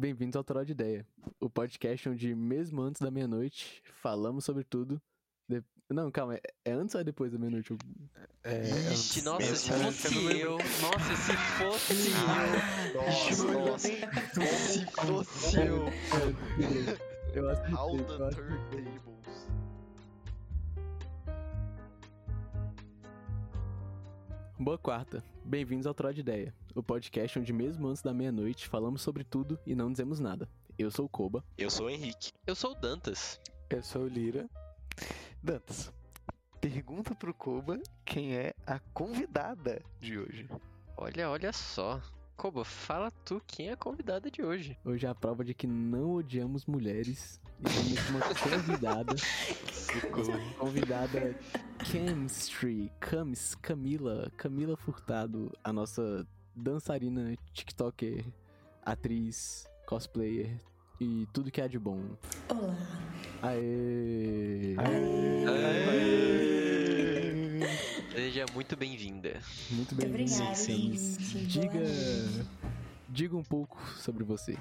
Bem-vindos ao Toró de Ideia, o podcast onde, mesmo antes da meia-noite, falamos sobre tudo. De... Não, calma, é, é antes ou é depois da meia-noite? É, Ixi, nossa, se fosse Eu não eu. Nossa, se fosse eu. Nossa, nossa. Se fosse eu. Eu acertei, the turntables. Boa quarta, bem-vindos ao Toró de Ideia, o podcast onde, mesmo antes da meia-noite, falamos sobre tudo e não dizemos nada. Eu sou o Koba. Eu sou o Henrique. Eu sou o Dantas. Eu sou o Lira. Dantas, pergunta pro Koba quem é a convidada de hoje. Olha, olha só. Koba, fala tu quem é a convidada de hoje. Hoje é a prova de que não odiamos mulheres e temos uma convidada. convidada Chemistry, Camis, Camila, Camila Furtado, a nossa dançarina, TikToker, atriz, cosplayer e tudo que há de bom. Olá. Aê! Seja muito bem-vinda. Muito Muito bem obrigada, sim, gente. Diga, diga um pouco sobre você.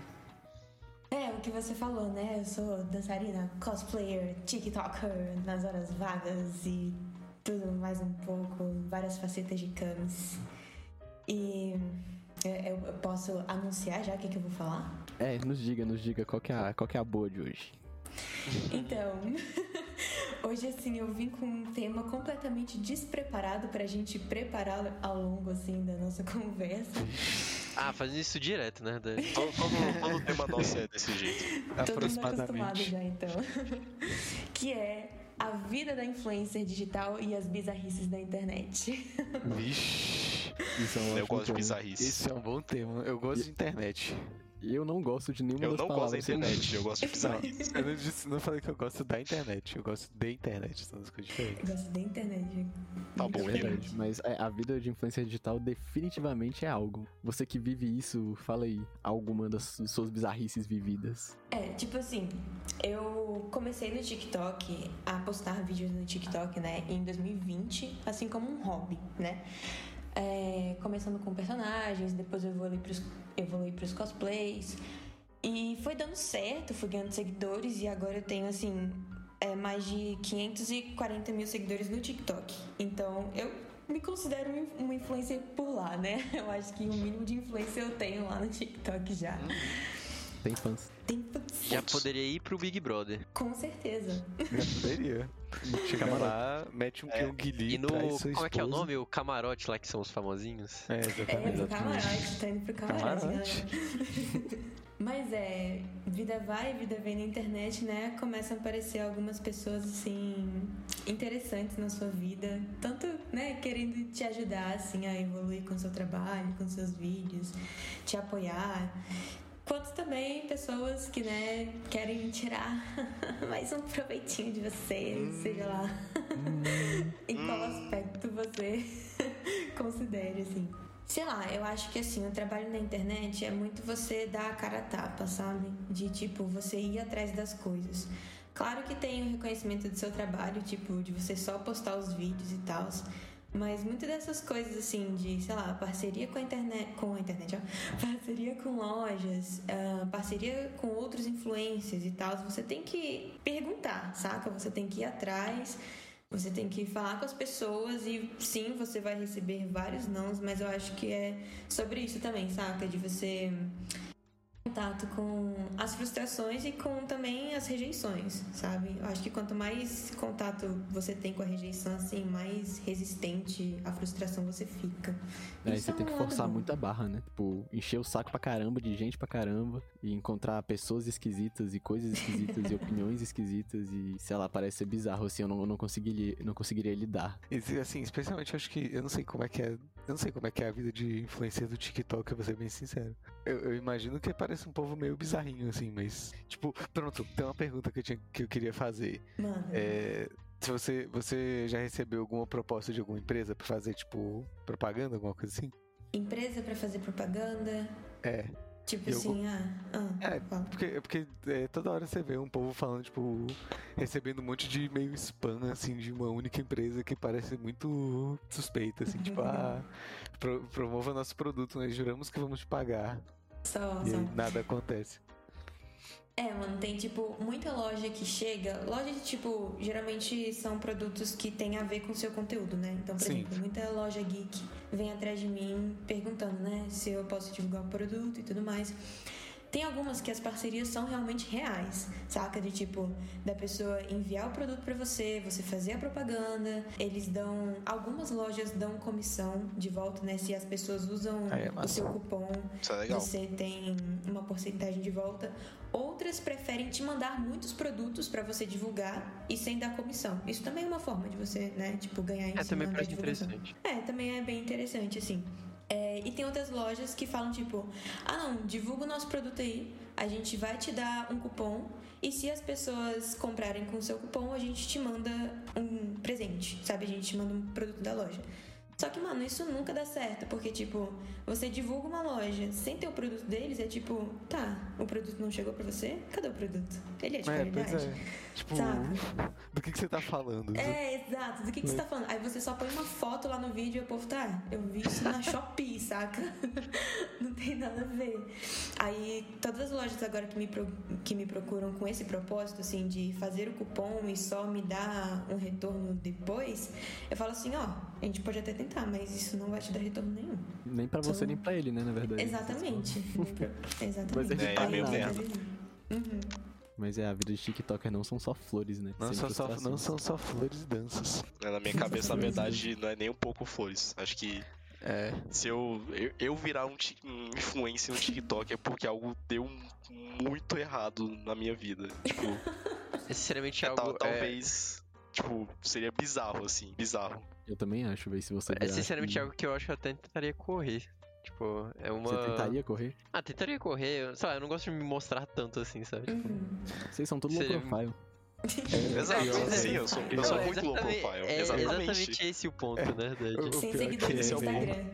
É, o que você falou, né? Eu sou dançarina, cosplayer, TikToker nas horas vagas e tudo mais um pouco, várias facetas de camis. E é, eu posso anunciar já o que, que eu vou falar? É, nos diga, nos diga qual que é a, qual que é a boa de hoje. Então, hoje assim eu vim com um tema completamente despreparado pra gente preparar ao longo assim da nossa conversa. Ah, fazendo isso direto, né? Todo, todo, todo tema nosso é desse jeito. Todo mundo acostumado já, então. que é a vida da influencer digital e as bizarrices da internet. Vixe, Isso é um Eu gosto de bizarrice. esse é um bom tema. Eu gosto de internet. Eu não gosto de nenhuma Eu das não gosto da palavras. internet, eu gosto de bizarrice. Eu não, disse, não falei que eu gosto da internet, eu gosto de internet, são duas coisas Eu diferentes. gosto da internet. Tá bom, É verdade, mas é, a vida de influência digital definitivamente é algo. Você que vive isso, fala aí alguma das suas bizarrices vividas. É, tipo assim, eu comecei no TikTok a postar vídeos no TikTok, né, em 2020, assim como um hobby, né? É, começando com personagens, depois eu evoluí pros, evoluí pros cosplays. E foi dando certo, fui ganhando seguidores e agora eu tenho, assim, é, mais de 540 mil seguidores no TikTok. Então eu me considero um- uma influencer por lá, né? Eu acho que o mínimo de influência eu tenho lá no TikTok já. Tem fãs. Tem Já poderia ir pro Big Brother. Com certeza. Eu poderia. Chega lá, mete um Pyongyi, E no. Como é que é o nome? O camarote lá que são os famosinhos. É, É, exatamente. pro camarote, tá indo pro camarote, Camarote. galera. Mas é, vida vai, vida vem na internet, né? Começam a aparecer algumas pessoas, assim, interessantes na sua vida. Tanto, né, querendo te ajudar, assim, a evoluir com o seu trabalho, com seus vídeos, te apoiar. Quanto também pessoas que, né, querem tirar mais um proveitinho de você, seja lá em qual aspecto você considere, assim. Sei lá, eu acho que assim, o trabalho na internet é muito você dar a cara a tapa, sabe? De tipo, você ir atrás das coisas. Claro que tem o reconhecimento do seu trabalho, tipo, de você só postar os vídeos e tal. Mas muitas dessas coisas, assim, de, sei lá, parceria com a internet. Com a internet, ó. Parceria com lojas, ah, parceria com outros influencers e tal. Você tem que perguntar, saca? Você tem que ir atrás. Você tem que falar com as pessoas e sim, você vai receber vários nãos, mas eu acho que é sobre isso também, saca? De você contato com as frustrações e com também as rejeições, sabe? Eu acho que quanto mais contato você tem com a rejeição, assim, mais resistente à frustração você fica. Aí Isso você é tem um que lado forçar bom. muito a barra, né? Tipo, encher o saco pra caramba de gente pra caramba e encontrar pessoas esquisitas e coisas esquisitas e opiniões esquisitas e, sei lá, parece ser bizarro assim, eu não, eu não, conseguiria, não conseguiria lidar. E, assim, especialmente eu acho que. Eu não sei como é que é. Eu não sei como é que é a vida de influencer do TikTok, eu vou ser bem sincero. Eu, eu imagino que parece um povo meio bizarrinho, assim, mas. Tipo, pronto, tem uma pergunta que eu, tinha, que eu queria fazer. Mano, É. Se você, você já recebeu alguma proposta de alguma empresa pra fazer, tipo, propaganda, alguma coisa assim? empresa pra fazer propaganda, É. tipo Eu- assim, ah, ah, É, fala. porque, porque é, toda hora você vê um povo falando, tipo, recebendo um monte de meio spam, assim, de uma única empresa que parece muito suspeita, assim, tipo, ah, pro, promova nosso produto, nós juramos que vamos te pagar. Só, E só. nada acontece. É, mano, tem tipo muita loja que chega. Loja de tipo, geralmente são produtos que têm a ver com o seu conteúdo, né? Então, por Sim. exemplo, muita loja geek vem atrás de mim perguntando, né, se eu posso divulgar o produto e tudo mais. Tem algumas que as parcerias são realmente reais, saca? De tipo, da pessoa enviar o produto pra você, você fazer a propaganda, eles dão. Algumas lojas dão comissão de volta, né? Se as pessoas usam Aí é o seu cupom Isso é legal. você tem uma porcentagem de volta. Outras preferem te mandar muitos produtos pra você divulgar e sem dar comissão. Isso também é uma forma de você, né, tipo, ganhar em É, cima também da divulgação. interessante. É, também é bem interessante, assim. É, e tem outras lojas que falam tipo, ah não, divulga o nosso produto aí, a gente vai te dar um cupom e se as pessoas comprarem com o seu cupom, a gente te manda um presente, sabe? A gente te manda um produto da loja. Só que, mano, isso nunca dá certo, porque, tipo, você divulga uma loja sem ter o produto deles, é tipo, tá, o produto não chegou pra você? Cadê o produto? Ele é de É, qualidade? é. Tipo, Sabe? do que, que você tá falando? É, exato. Do que, que você tá falando? Aí você só põe uma foto lá no vídeo e o povo tá, eu vi isso na Shopee, saca? Não tem nada a ver. Aí todas as lojas agora que me, pro- que me procuram com esse propósito, assim, de fazer o cupom e só me dar um retorno depois, eu falo assim, ó, a gente pode até tentar, mas isso não vai te dar retorno nenhum. Nem pra você, São- nem pra ele, né, na verdade. Exatamente. Exatamente. Mas é É, é meio merda. Uhum. Mas é, a vida de TikToker não são só flores, né? Não, são só, não são só flores e danças. É, Na minha cabeça, na verdade, não é nem um pouco flores. Acho que É. se eu, eu, eu virar um, um influencer no TikTok é porque algo deu muito errado na minha vida. Tipo, É sinceramente tal- algo. é, talvez. Tipo, seria bizarro, assim. Bizarro. Eu também acho, véi, se você É, sinceramente que- algo que eu acho que eu até tentaria correr. Tipo, é uma. Você tentaria correr? Ah, tentaria correr. Sei lá, eu não gosto de me mostrar tanto assim, sabe? Tipo, Uhum. Vocês são tudo low Seria- profile. Exato, pior, sim, né? eu sou, eu sou é muito low exatamente- profile. É exatamente. exatamente esse o ponto, na verdade. O Sem pior seguidores que no é Instagram.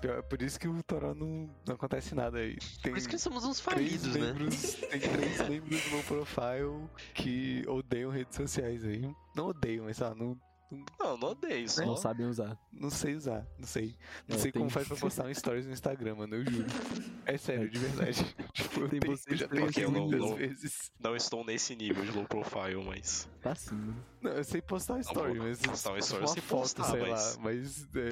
Pior- é Por isso que o Toró não, não acontece nada aí. Tem Por isso que somos uns três falidos, né? membros, tem três membros do meu profile que odeiam redes sociais aí. Não odeiam, mas sei lá, não, Não, não odeio só. Não sabem usar. não sei usar. Não sei. Não É, sei tem- como faz pra postar um stories no Instagram, mano. Eu juro. É sério, de verdade. tipo, eu, Tem tenho- eu já tentei não- muitas não- vezes. Não estou nesse nível de low profile, mas. Tá sim, mano. Não, eu sei postar story, vou mas. postar um story, eu uma sei foto, postar, sei mas- lá. Mas é,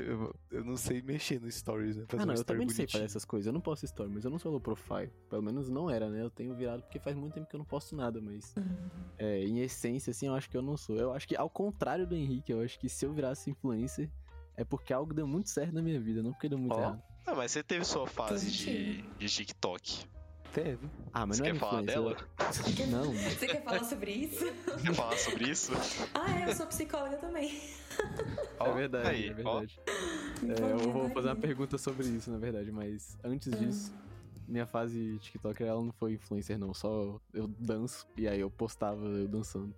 eu, não sei mexer no stories, né? Fazer Ah, não, um eu story também não sei fazer bonitinho. essas coisas. Eu não posto story, mas eu não sou low profile. Pelo menos não era, né? Eu tenho virado porque faz muito tempo que eu não posto nada, mas. É, em essência, assim, eu acho que eu não sou. Eu acho que, ao contrário do Henrique, eu acho que se eu virasse influencer, é porque algo deu muito certo na minha vida, não porque deu muito Ó. errado. Ah, mas você teve sua fase de, de TikTok. Teve. Ah, mas Você não é quer falar dela? Não, Você quer falar sobre isso? Quer falar sobre isso? Ah, é, eu sou psicóloga também. é verdade, aí, é verdade. É, eu vou fazer uma pergunta sobre isso, na verdade, mas antes disso, minha fase TikToker, ela não foi influencer, não. Só eu danço e aí eu postava eu dançando.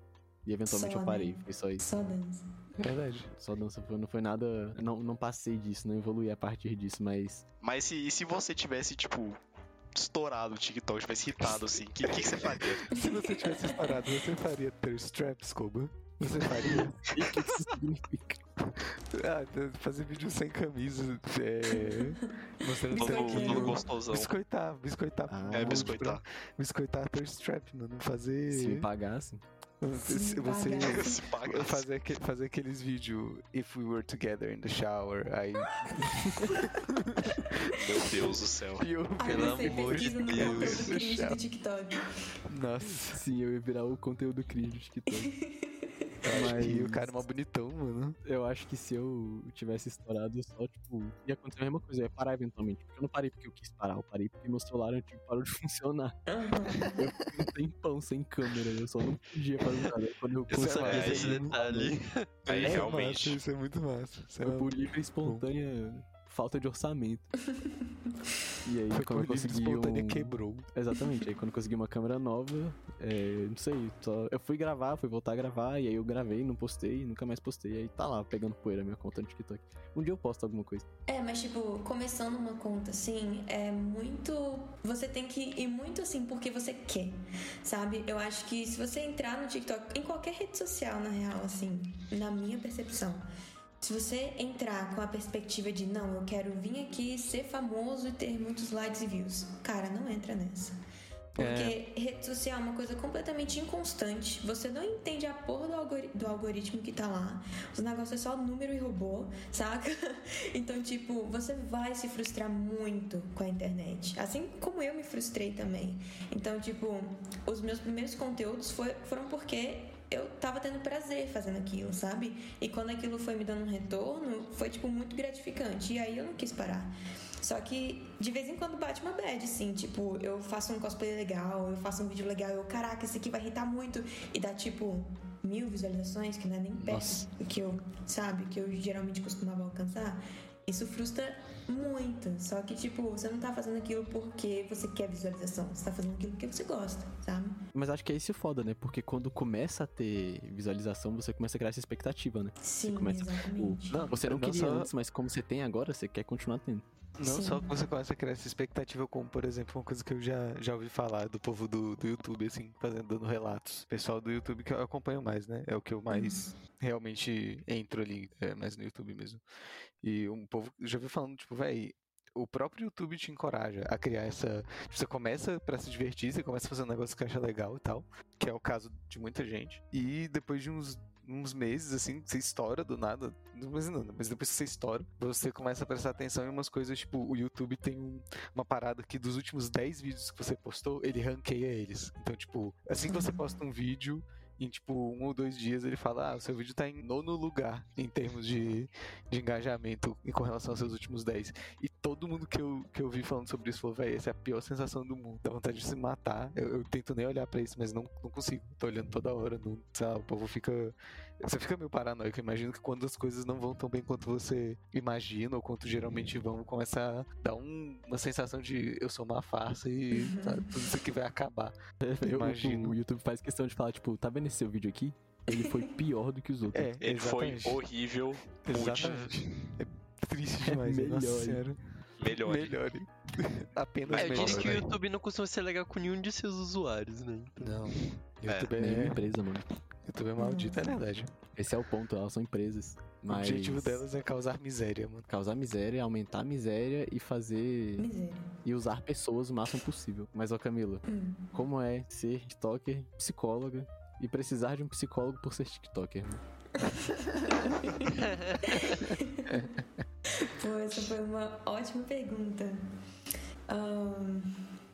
E eventualmente Só, eu parei, né? foi só isso. Só dança. Verdade. Só dança, não foi nada. Não, não passei disso, não evoluí a partir disso, mas. Mas se, e se você tivesse, tipo, estourado o TikTok, tivesse irritado assim, o que, que, que você faria? Se você tivesse parado, você faria ter straps, Koba? Você faria? O que isso significa? ah, fazer vídeo sem camisa, é... Mostrando Todo, Biscoitinho. todo gostosão. Biscoitar, biscoitar. Ah, É, biscoitar. pra- Biscoitar ter strap, mano. Fazer... Se me pagassem. Me você fazer, fazer aqueles vídeos If we were together in the shower, aí... Meu Deus do céu. Eu, Pelo amor de Deus. conteúdo cringe do TikTok. Nossa. Sim, eu ia virar o conteúdo cringe do TikTok. Eu Mas- o cara é mó bonitão, mano. Eu acho que se eu tivesse estourado, eu só, tipo, ia acontecer a mesma coisa, eu ia parar eventualmente. Porque eu não parei porque eu quis parar, eu parei porque meu celular antigo parou de funcionar. Eu fiquei um tempão sem câmera, eu só não podia fazer nada. Aí Quando eu é consegui, massa. Esse detalhe. Aí é realmente. Massa, isso é muito massa. Isso é foi por livre e espontânea falta de orçamento. E aí, Foi quando eu consegui um... quebrou. Exatamente, aí quando eu consegui uma câmera nova, é, não sei, só... eu fui gravar, fui voltar a gravar, e aí eu gravei, não postei, nunca mais postei, aí tá lá, pegando poeira minha conta no TikTok. Um dia eu posto alguma coisa. É, mas tipo, começando uma conta assim, é muito. Você tem que ir muito assim porque você quer, sabe? Eu acho que se você entrar no TikTok, em qualquer rede social, na real, assim, na minha percepção, se você entrar com a perspectiva de não, eu quero vir aqui ser famoso e ter muitos likes e views, cara, não entra nessa. Porque rede social é uma coisa completamente inconstante. Você não entende a porra do, algori- do algoritmo que tá lá. Os negócios é só número e robô, saca? Então, tipo, você vai se frustrar muito com a internet. Assim como eu me frustrei também. Então, tipo, os meus primeiros conteúdos foi- foram porque eu tava tendo prazer fazendo aquilo, sabe? E quando aquilo foi me dando um retorno, foi, tipo, muito gratificante. E aí eu não quis parar. Só que de vez em quando bate uma bad, assim, tipo, eu faço um cosplay legal, eu faço um vídeo legal, eu, caraca, esse aqui vai irritar muito. E dá tipo mil visualizações, que não é nem perto Nossa. do que eu, sabe, que eu geralmente costumava alcançar. Isso frustra muito. Só que, tipo, você não tá fazendo aquilo porque você quer visualização. Você tá fazendo aquilo porque você gosta, sabe? Mas acho que é isso foda, né? Porque quando começa a ter visualização, você começa a criar essa expectativa, né? Sim, começa, exatamente. Não, Você não não queria só- antes, mas como você tem agora, você quer continuar tendo. Não Sim. só que você começa a criar essa expectativa, como, por exemplo, uma coisa que eu já, já ouvi falar do povo do, do YouTube, assim, fazendo, dando relatos. Pessoal do YouTube que eu acompanho mais, né? É o que eu mais realmente entro ali, é, mais no YouTube mesmo. E um povo já vi falando, tipo, véi, o próprio YouTube te encoraja a criar essa. tipo, Você começa pra se divertir, você começa a fazer um negócio que acha legal e tal, que é o caso de muita gente. E depois de uns, uns meses, assim, você estoura do nada. Não não, mas depois que você estoura, você começa a prestar atenção em umas coisas, tipo, o YouTube tem um- uma parada que dos últimos 10 vídeos que você postou, ele ranqueia eles. Então, tipo, assim que você posta um vídeo. Em tipo um ou dois dias ele fala: Ah, o seu vídeo tá em nono lugar em termos de, de engajamento e com relação aos seus últimos 10. E todo mundo que eu, que eu vi falando sobre isso falou, véi, essa é a pior sensação do mundo. Dá vontade de se matar. Eu, eu tento nem olhar pra isso, mas não, não consigo. Tô olhando toda hora, não, lá, o povo fica. Você fica meio paranoico. Eu imagino que quando as coisas não vão tão bem quanto você imagina, ou quanto geralmente vão, começa a dar um- uma sensação de eu sou uma farsa e tá, tudo isso aqui vai acabar. Eu, Imagino. o YouTube faz questão de falar, tipo, tá vendo esse seu vídeo aqui? Ele foi pior do que os outros. É, Ele foi exatamente. horrível, mude, Exatamente. É triste É demais? Nossa melhor, melhore. Melhore. Apenas É, eu diria que o? YouTube não costuma ser legal com nenhum de seus usuários, né? Não. É, YouTube é, Nenhuma empresa, mano. YouTube é maldito, é verdade. Esse é o ponto, elas são empresas. O Mas objetivo delas é causar miséria, mano. causar miséria, aumentar a miséria e fazer. Miséria. e usar pessoas o máximo possível. Mas, ó, Camila, Hum. como é ser TikToker, psicóloga e precisar de um psicólogo por ser TikToker? né? Pô, essa foi uma ótima pergunta.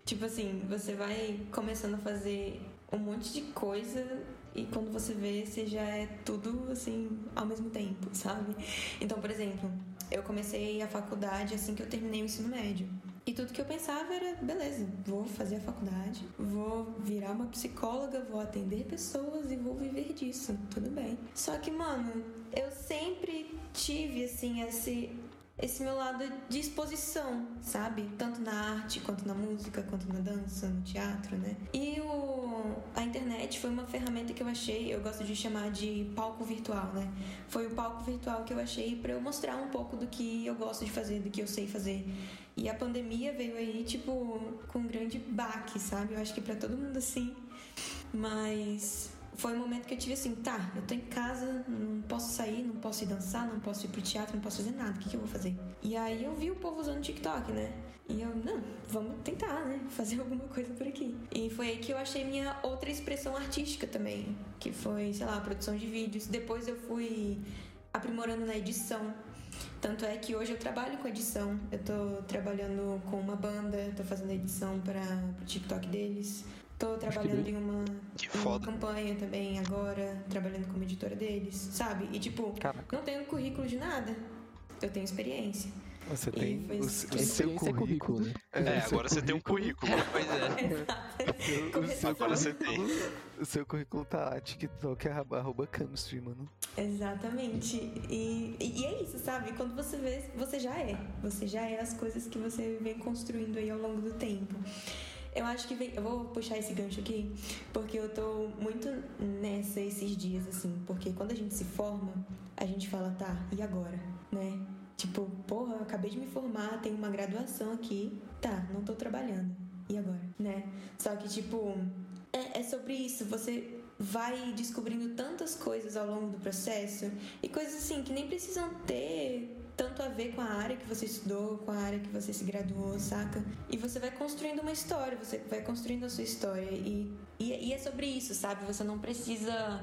Tipo assim, você vai começando a fazer um monte de coisa e quando você vê, você já é tudo assim ao mesmo tempo, sabe? Então, por exemplo, eu comecei a faculdade assim que eu terminei o ensino médio. E tudo que eu pensava era, beleza, vou fazer a faculdade, vou virar uma psicóloga, vou atender pessoas e vou viver disso, tudo bem. Só que, mano, eu sempre tive, assim, esse, esse meu lado de exposição, sabe? Tanto na arte, quanto na música, quanto na dança, no teatro, né? E o, a internet foi uma ferramenta que eu achei, eu gosto de chamar de palco virtual, né? Foi o palco virtual que eu achei pra eu mostrar um pouco do que eu gosto de fazer, do que eu sei fazer. E a pandemia veio aí, tipo, com um grande baque, sabe? Eu acho que pra todo mundo assim. Mas foi um momento que eu tive assim, tá, eu tô em casa, não posso sair, não posso ir dançar, não posso ir pro teatro, não posso fazer nada, o que, que eu vou fazer? E aí eu vi o povo usando TikTok, né? E eu, não, vamos tentar, né? Fazer alguma coisa por aqui. E foi aí que eu achei minha outra expressão artística também, que foi, sei lá, produção de vídeos. Depois eu fui aprimorando na edição. Tanto é que hoje eu trabalho com edição. Eu tô trabalhando com uma banda, tô fazendo edição para o TikTok deles. Tô trabalhando em uma, uma campanha também agora, trabalhando como editora deles, sabe? E tipo, Caraca, não tenho currículo de nada. Eu tenho experiência. você E tem o, o seu é currículo. currículo, né? É, seu agora você tem um currículo. Pois é. Agora você tem. O seu currículo tá lá, TikTok, arroba, arroba chemistry, mano. Exatamente. E, e é isso, sabe? Quando você vê, você já é. Você já é as coisas que você vem construindo aí ao longo do tempo. Eu acho que vem. Eu vou puxar esse gancho aqui, porque eu tô muito nessa esses dias, assim. Porque quando a gente se forma, a gente fala, tá, e agora? Né? Tipo, porra, acabei de me formar, tenho uma graduação aqui. Tá, não tô trabalhando. E agora? Né? Só que, tipo, é, é sobre isso. Você vai descobrindo tantas coisas ao longo do processo e coisas assim que nem precisam ter tanto a ver com a área que você estudou, com a área que você se graduou, saca? E você vai construindo uma história, você vai construindo a sua história. E, e, e é sobre isso, sabe? Você não precisa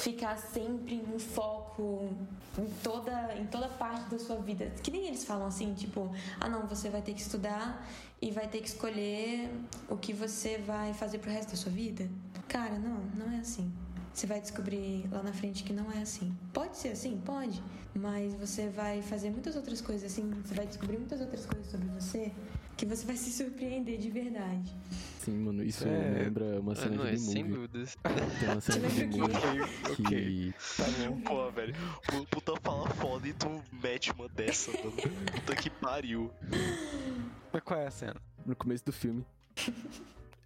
ficar sempre em foco em toda, em toda parte da sua vida. Que nem eles falam assim, tipo, ah não, você vai ter que estudar e vai ter que escolher o que você vai fazer pro resto da sua vida. Cara, não, não é assim. Você vai descobrir lá na frente que não é assim. Pode ser assim? Pode. Mas você vai fazer muitas outras coisas assim, você vai descobrir muitas outras coisas sobre você que você vai se surpreender de verdade. Sim, mano, isso É. lembra uma Ah, cena não, de é sem dúvidas. Tem uma cena de Movie Ok, que... Tá bom. Pô, velho, pu- puta fala foda e tu mete uma dessa, mano. Puta que pariu. Mas qual é a cena? no começo do filme.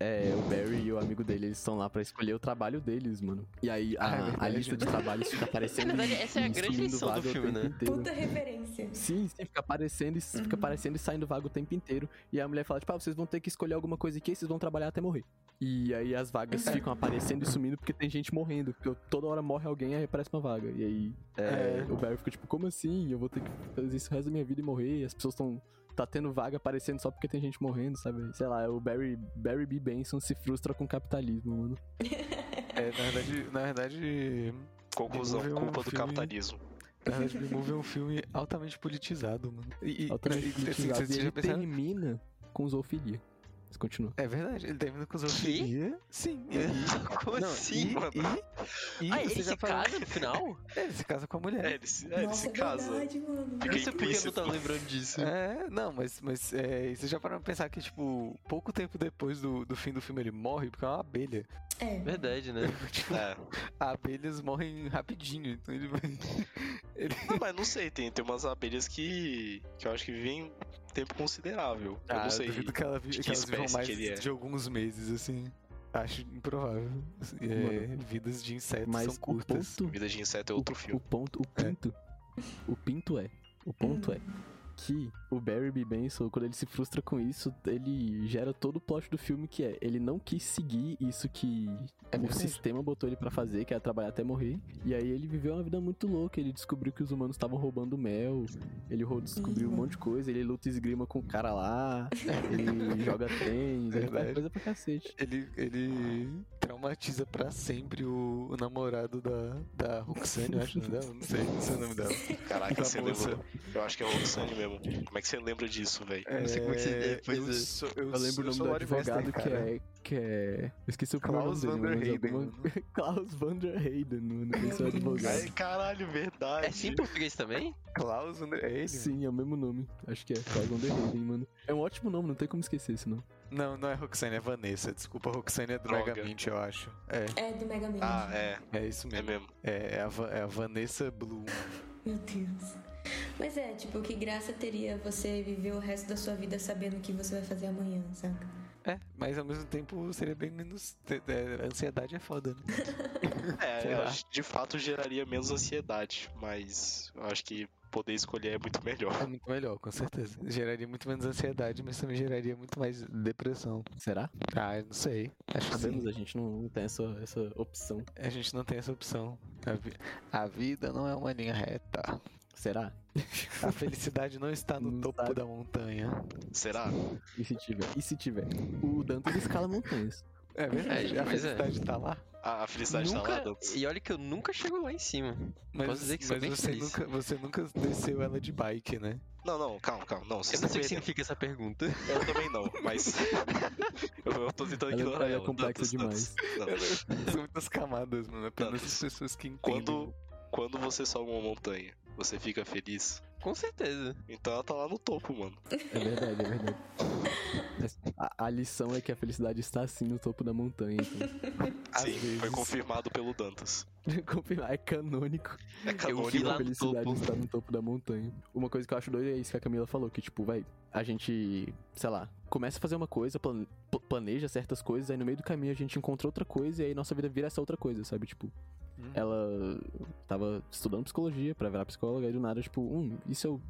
É, o Barry e o amigo dele, eles estão lá pra escolher o trabalho deles, mano. E aí a, Ah, é a lista de né? trabalhos fica aparecendo. Na verdade, essa é a grande lição do filme, tempo né? inteiro. Puta referência. Sim, sim, fica aparecendo, e fica aparecendo e saindo vaga o tempo inteiro. E a mulher fala, tipo, ah, vocês vão ter que escolher alguma coisa aqui e vocês vão trabalhar até morrer. E aí as vagas ficam aparecendo e sumindo porque tem gente morrendo. Porque toda hora morre alguém e aí aparece uma vaga. E aí é, É. o Barry fica tipo, como assim? Eu vou ter que fazer isso o resto da minha vida e morrer. E as pessoas estão. Tá tendo vaga aparecendo só porque tem gente morrendo, sabe? Sei lá, o Barry, Barry B. Benson se frustra com o capitalismo, mano. É, na verdade, na verdade, Conclusão, é um culpa do filme- capitalismo. na verdade, The Movie é um filme altamente politizado, mano. E, Altamente e, assim, politizado. vocês E já ele pensaram- termina com zoofilia. Mas continua. É verdade, ele termina com zoofilia. Sim, e, Como não, assim, e, mano? E, e Ah, você ele já se falou- casa no final? É, ele se casa com a mulher. É, ele se, é, ele Nossa, se é casa. verdade, mano. Fica Eu não sei por que eu não tava lembrando disso. É, não, mas, mas é, você já parou pra pensar que, tipo, pouco tempo depois do, do fim do filme ele morre porque é uma abelha. É. Verdade, né? tipo, É. abelhas morrem rapidinho, então ele vai. Ele... Não, mas não sei, tem, tem umas abelhas que, que eu acho que vivem tempo considerável. eu Ah, não sei. duvido que, ela que que elas vivam mais que ele é. de alguns meses, assim. Acho improvável. Assim, é, Mano, vidas de insetos Mas são curtas. ponto Vida de inseto é outro o, filme. O ponto, o pinto. O pinto é. O ponto é que o Barry B. Benson, quando ele se frustra com isso, ele gera todo o plot do filme que é ele não quis seguir isso que É o verdade. sistema botou ele pra fazer, que é trabalhar até morrer. E aí ele viveu uma vida muito louca, ele descobriu que os humanos estavam roubando mel, ele descobriu um monte de coisa, ele luta esgrima com o cara lá, ele joga tênis, ele faz Verdade. coisa pra cacete. Ele, ele traumatiza pra sempre o, o namorado da, da Roxane, eu acho o nome dela. Não sei, não sei o nome dela. Caraca, você lembra? Eu acho que é o Roxane mesmo. Como é que você lembra disso, velho? não sei como é que você- é, eu, é. sou, eu, Eu lembro o nome do advogado que é, que é. Eu esqueci o Klaus mas Vanderheyden, alguma-. Klaus Vanderheyden, mano. Esse é o advogado. Ai, caralho, verdade. É sim em português também? Klaus Vander... É ele? Sim, é o mesmo nome. Acho que é Klaus Vanderheyden, mano. É um ótimo nome, não tem como esquecer esse nome. Não, não é Roxane, é Vanessa. Desculpa, Roxane é do Droga. Megamente, eu acho. É, É do Mega Man. Ah, é. é isso É mesmo. mesmo. É, é a, é a Vanessa Bloom. Meu Deus. Mas é, tipo, que graça teria você viver o resto da sua vida sabendo o que você vai fazer amanhã, saca? É, mas ao mesmo tempo seria bem menos. a ansiedade é foda, né? É, Sei eu lá. acho que de fato geraria menos ansiedade, mas eu acho que poder escolher é muito melhor. É muito melhor, com certeza. Geraria muito menos ansiedade, mas também geraria muito mais depressão. Será? Ah, eu não sei. Acho que Sabemos, sim. a gente não, não tem essa, essa opção. A gente não tem essa opção. A, vi- a vida não é uma linha reta. Será? A felicidade não está no Não topo sabe. da montanha. Será? E se tiver? E se tiver? O Dantas escala montanhas. É verdade, É, a é. felicidade tá lá. A, a felicidade tá lá, nunca... Dantas? E olha que eu nunca chego lá em cima. Mas, Posso dizer que sou mas bem você, feliz. nunca, você nunca desceu ela de bike, né? Não, não, calma, calma. Não, Eu não sei o que significa essa pergunta. Eu também não, mas. eu, eu tô tentando Ela- ignorar ela é ela. complexa Dantas, Dantas, não. São muitas camadas, mano. Apenas as pessoas que entendem. Quando, quando você sobe uma montanha, você fica feliz? Com certeza. Então ela tá lá no topo, mano. É verdade, é verdade. A, a lição é que a felicidade está sim no topo da montanha. Então. Sim, foi vezes. confirmado pelo Dantas. Confirmar, é canônico. É vi canônico. lá a no felicidade topo. está no topo da montanha. Uma coisa que eu acho doida é isso que a Camila falou, que tipo, vai, a gente, sei lá, começa a fazer uma coisa, plan- pl- planeja certas coisas, aí no meio do caminho a gente encontra outra coisa e aí nossa vida vira essa outra coisa, sabe? Tipo, Hum. ela tava estudando psicologia pra virar psicóloga e do nada, tipo, hum, e se eu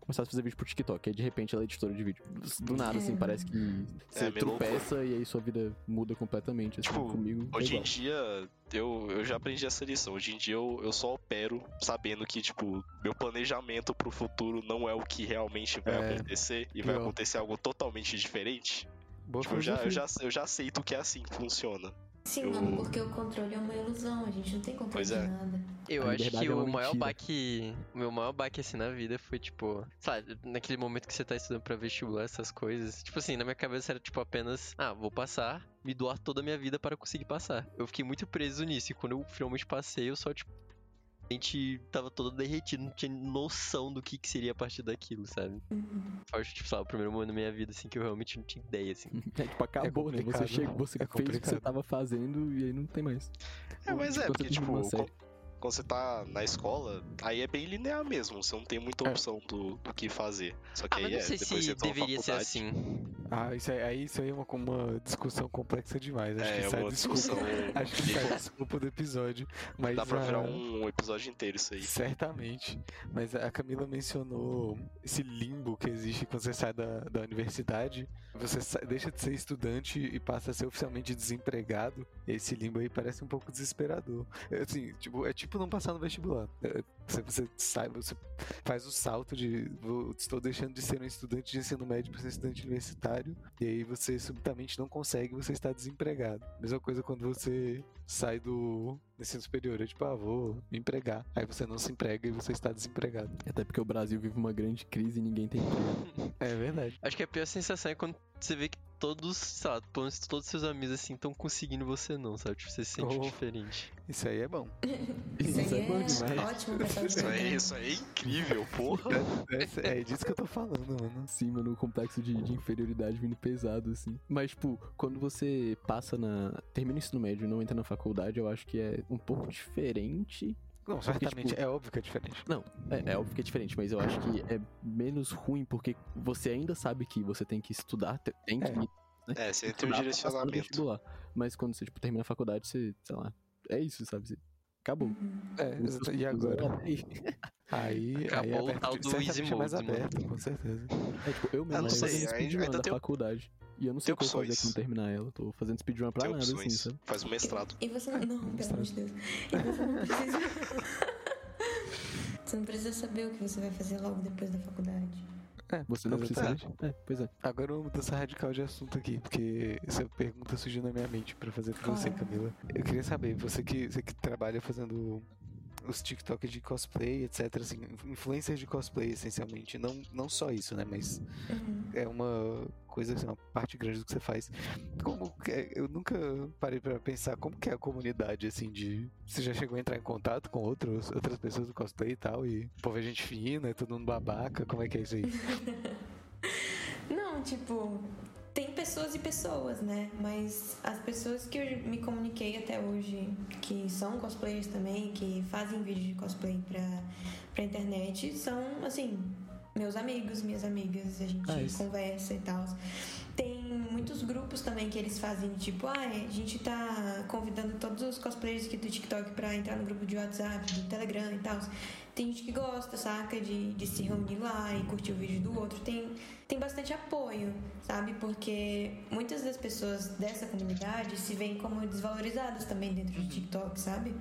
começasse a fazer vídeo pro TikTok. Aí de repente ela é editora de vídeo. Do nada, assim, É. parece que você É, meio louco. tropeça e aí sua vida muda completamente. Assim, Tipo, comigo. é Hoje em igual. dia, eu, eu já aprendi essa lição. Hoje em dia, eu, eu só opero sabendo que, tipo, meu planejamento pro futuro não é o que realmente vai É, acontecer e vai pior. acontecer algo totalmente diferente. Boa Tipo, eu já, eu, já, eu já aceito que é assim que funciona. Sim, Eu- mano, porque o controle é uma ilusão, a gente não tem controle Pois de é. nada. Eu A acho que é o maior baque. O meu maior baque assim na vida foi, tipo, sabe, naquele momento que você tá estudando pra vestibular, essas coisas. Tipo assim, na minha cabeça era tipo apenas, ah, vou passar, me doar toda a minha vida para conseguir passar. Eu fiquei muito preso nisso. E quando eu finalmente passei, eu só, tipo. A gente tava todo derretido, não tinha noção do que, que seria a partir daquilo, sabe? Uhum. Foi, tipo, sei lá, o primeiro momento da minha vida, assim, que eu realmente não tinha ideia, assim. É tipo, acabou, né? Você chega, você é fez o que você tava fazendo e aí não tem mais. É, mas é, Quando porque, tipo, quando você tá na escola, aí é bem linear mesmo. Você não tem muita É. opção do, do que fazer. Só que Ah, aí mas não é, sei depois se você deveria ser faculdade. assim. Ah, isso aí, aí- isso aí é uma, uma discussão complexa demais. Acho É, que é sai uma discussão. Acho que sai desculpa do episódio. Mas Dá pra a- virar um episódio inteiro isso aí. Certamente. Mas a Camila mencionou esse limbo que existe quando você sai da, da universidade. Você sa- deixa de ser estudante e passa a ser oficialmente desempregado. Esse limbo aí parece um pouco desesperador. É, Assim, tipo, é tipo não passar no vestibular. É, Você, você sai, você faz o salto de vou- estou deixando de ser um estudante de ensino médio para ser estudante universitário. E aí você subitamente não consegue, você está desempregado. Mesma coisa quando você sai do ensino superior, é tipo, ah, vou me empregar. Aí você não se emprega e você está desempregado. Até porque o Brasil vive uma grande crise e ninguém tem emprego. É verdade. Acho que a pior sensação é quando você vê que todos, sabe, pelo menos todos seus amigos assim estão conseguindo você não, sabe? Tipo, você se sente Oh. diferente. Isso aí é bom. Isso, Isso aí é bom demais. ótimo pra. Isso aí, isso aí é incrível, porra. É, é disso que eu tô falando, mano. Sim, mano, o complexo de, de inferioridade vindo pesado, assim. Mas, tipo, quando você passa na. termina o ensino médio e não entra na faculdade, eu acho que é um pouco diferente. Não, Porque, certamente tipo, é óbvio que é diferente. Não, é, é óbvio que é diferente, mas eu acho que é menos ruim porque você ainda sabe que você tem que estudar, te- tem que É. né, É, você tem um direcionamento. Mas quando você, tipo, termina a faculdade, você, sei lá, é isso, sabe? Você- Acabou. É, seus e agora? aí. Aí, aí Acabou é o tal do easy é mais mode, aberto, com certeza. É, tipo, eu mesmo Ah, não sei, ainda- ainda da tem- faculdade. E eu não sei o que eu vou fazer opções. quando terminar ela. Tô fazendo speedrun pra Tem nada, assim, opções. sabe? Faz um mestrado. E você não, pelo amor de Deus. E você não precisa. você não precisa saber o que você vai fazer logo depois da faculdade. É, Você não precisa. É, pois é. Agora uma mudança radical de assunto aqui, porque essa pergunta surgiu na minha mente pra fazer pra você, Claro. Camila. Eu queria saber, você que, você que trabalha fazendo os TikToks de cosplay, etc, assim, influencers de cosplay essencialmente, não, não só isso, né, mas Uhum. é uma coisa, assim, uma parte grande do que você faz. Como que é- eu nunca parei pra pensar como que é a comunidade, assim, de... Você já chegou a entrar em contato com outros, outras pessoas do cosplay e tal, e o povo é gente fina, é todo mundo babaca, como é que é isso aí? Não, tipo, tem pessoas e pessoas, né? Mas as pessoas que eu me comuniquei até hoje, que são cosplayers também, que fazem vídeo de cosplay pra, pra internet, são, assim, meus amigos, minhas amigas, a gente Ah, conversa e tal. Tem muitos grupos também que eles fazem, tipo, ah, a gente tá convidando todos os cosplayers aqui do TikTok pra entrar no grupo de WhatsApp, do Telegram e tal. Tem gente que gosta, saca, de, de se reunir lá e curtir o vídeo do outro. Tem, tem bastante apoio, sabe? Porque muitas das pessoas dessa comunidade se veem como desvalorizadas também dentro do TikTok, sabe?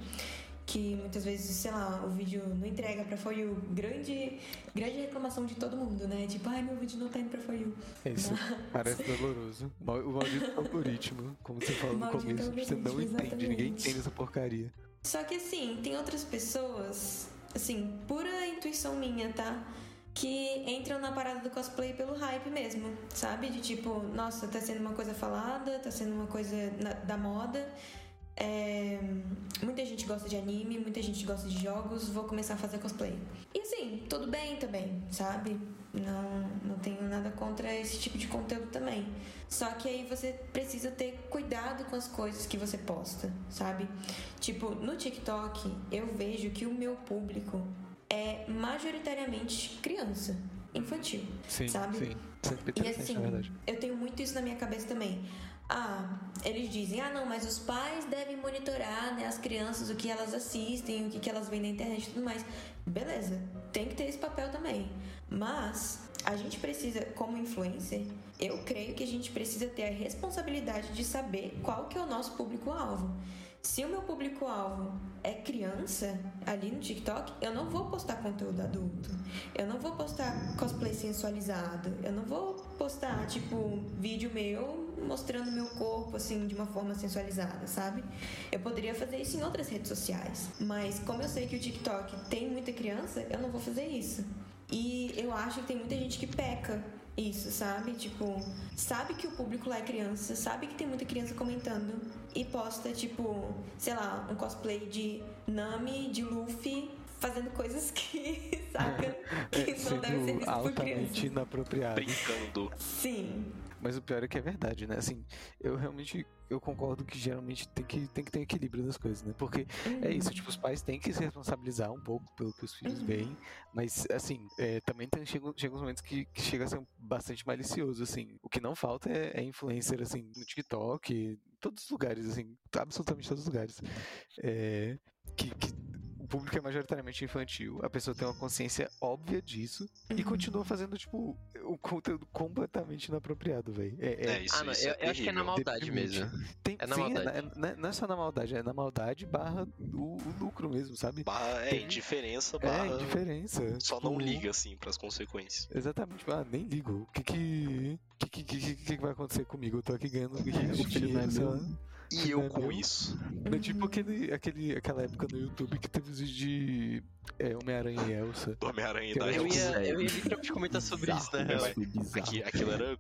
Que muitas vezes, sei lá, o vídeo não entrega pra For You. Grande, grande reclamação de todo mundo, né? Tipo, ai, meu vídeo não tá indo pra For You. É isso. Parece doloroso. O maldito algoritmo, como você falou no começo, você não algoritmo, entende, ninguém exatamente. entende essa porcaria. Só que assim, tem outras pessoas, assim, pura intuição minha, tá? Que entram na parada do cosplay pelo hype mesmo, sabe? De tipo, nossa, tá sendo uma coisa falada, tá sendo uma coisa na- da moda. É, muita gente gosta de anime, muita gente gosta de jogos, vou começar a fazer cosplay. E assim, tudo bem também, sabe? Não, não tenho nada contra esse tipo de conteúdo também. Só que aí você precisa ter cuidado com as coisas que você posta, sabe? Tipo, no TikTok eu vejo que o meu público é majoritariamente criança, infantil. Sim, Sabe? sim. E assim, eu tenho muito isso na minha cabeça também. Ah, eles dizem, ah não, mas os pais devem monitorar né, as crianças, o que elas assistem, o que, que elas veem na internet e tudo mais. Beleza, tem que ter esse papel também. Mas a gente precisa, como influencer, eu creio que a gente precisa ter a responsabilidade de saber qual que é o nosso público-alvo. Se o meu público-alvo é criança ali no TikTok, eu não vou postar conteúdo adulto. Eu não vou postar cosplay sensualizado. Eu não vou postar, tipo, vídeo meu mostrando meu corpo, assim, de uma forma sensualizada, sabe? Eu poderia fazer isso em outras redes sociais. Mas como eu sei que o TikTok tem muita criança, eu não vou fazer isso. E eu acho que tem muita gente que peca isso, sabe? Tipo, sabe que o público lá é criança, sabe que tem muita criança comentando e posta, tipo, sei lá, um cosplay de Nami, de Luffy, fazendo coisas que, saca? Que É, não devem ser vistas por crianças. inapropriado. Brincando. Sim. Mas o pior é que é verdade, né? Assim, eu realmente eu concordo que geralmente tem que, tem que ter equilíbrio das coisas, né? Porque é isso, tipo, os pais têm que se responsabilizar um pouco pelo que os filhos Uhum. veem, mas, assim, é, também tem, chega, chega uns momentos que, que chega a ser bastante malicioso, assim. O que não falta é, é influencer, assim, no TikTok, em todos os lugares, assim, absolutamente todos os lugares. É, que, que o público é majoritariamente infantil, a pessoa tem uma consciência óbvia disso e Uhum. continua fazendo, tipo, o conteúdo completamente inapropriado, velho. É, é- É, isso, ah, não, isso eu, é eu acho que é na maldade Deprimente. mesmo. Tem, É na sim, maldade. É, na- não é só na maldade, é na maldade barra o, o lucro mesmo, sabe? Barra, é, Tem- indiferença, É, barra. indiferença. Só tipo, não liga, assim, pras consequências. Exatamente, ah, nem ligo. O que que, que, que, que, que vai acontecer comigo? Eu tô aqui ganhando rios de O filho não é dinheiro, sei lá. E eu com meu? isso. É tipo aquele, aquele, aquela época no YouTube que teve os vídeos de é, Homem-Aranha e Elsa. Do Homem-Aranha e da eu Eu Elsa. ia, eu ia literalmente comentar sobre isso, na real. Isso foi bizarro. Aqui, aquilo era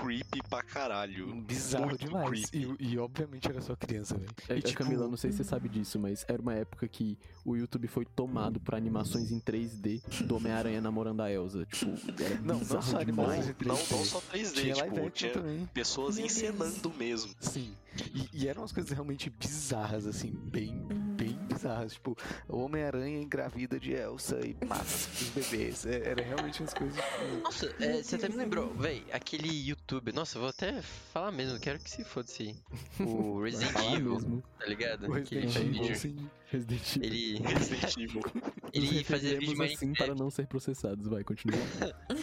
creepy pra caralho. Bizarro Muito demais. creepy. E, e obviamente era só criança, velho. É, é, tipo, Camila, eu não sei se você sabe disso, mas era uma época que o YouTube foi tomado por animações em 3D do Homem-Aranha namorando a Elsa. Tipo, era Não, não bizarro só animações em 3D. Não, não só 3D, Tinha tipo, tinha também. pessoas encenando mesmo. Sim. E, e eram umas coisas realmente bizarras, assim, bem, bem bizarras. Tipo, o Homem-Aranha engravida de Elsa e mata os bebês. É, era realmente umas coisas. tipo, Nossa, é, você até me lembrou, véi, aquele YouTube. Nossa, eu vou até falar mesmo, quero que se foda aí. O Resident Evil, mesmo. tá ligado? O Resident Evil, vídeo. assim. Resident Evil. Ele, Resident Evil. ele fazia vídeo assim Minecraft. para não ser processados. Vai, continua.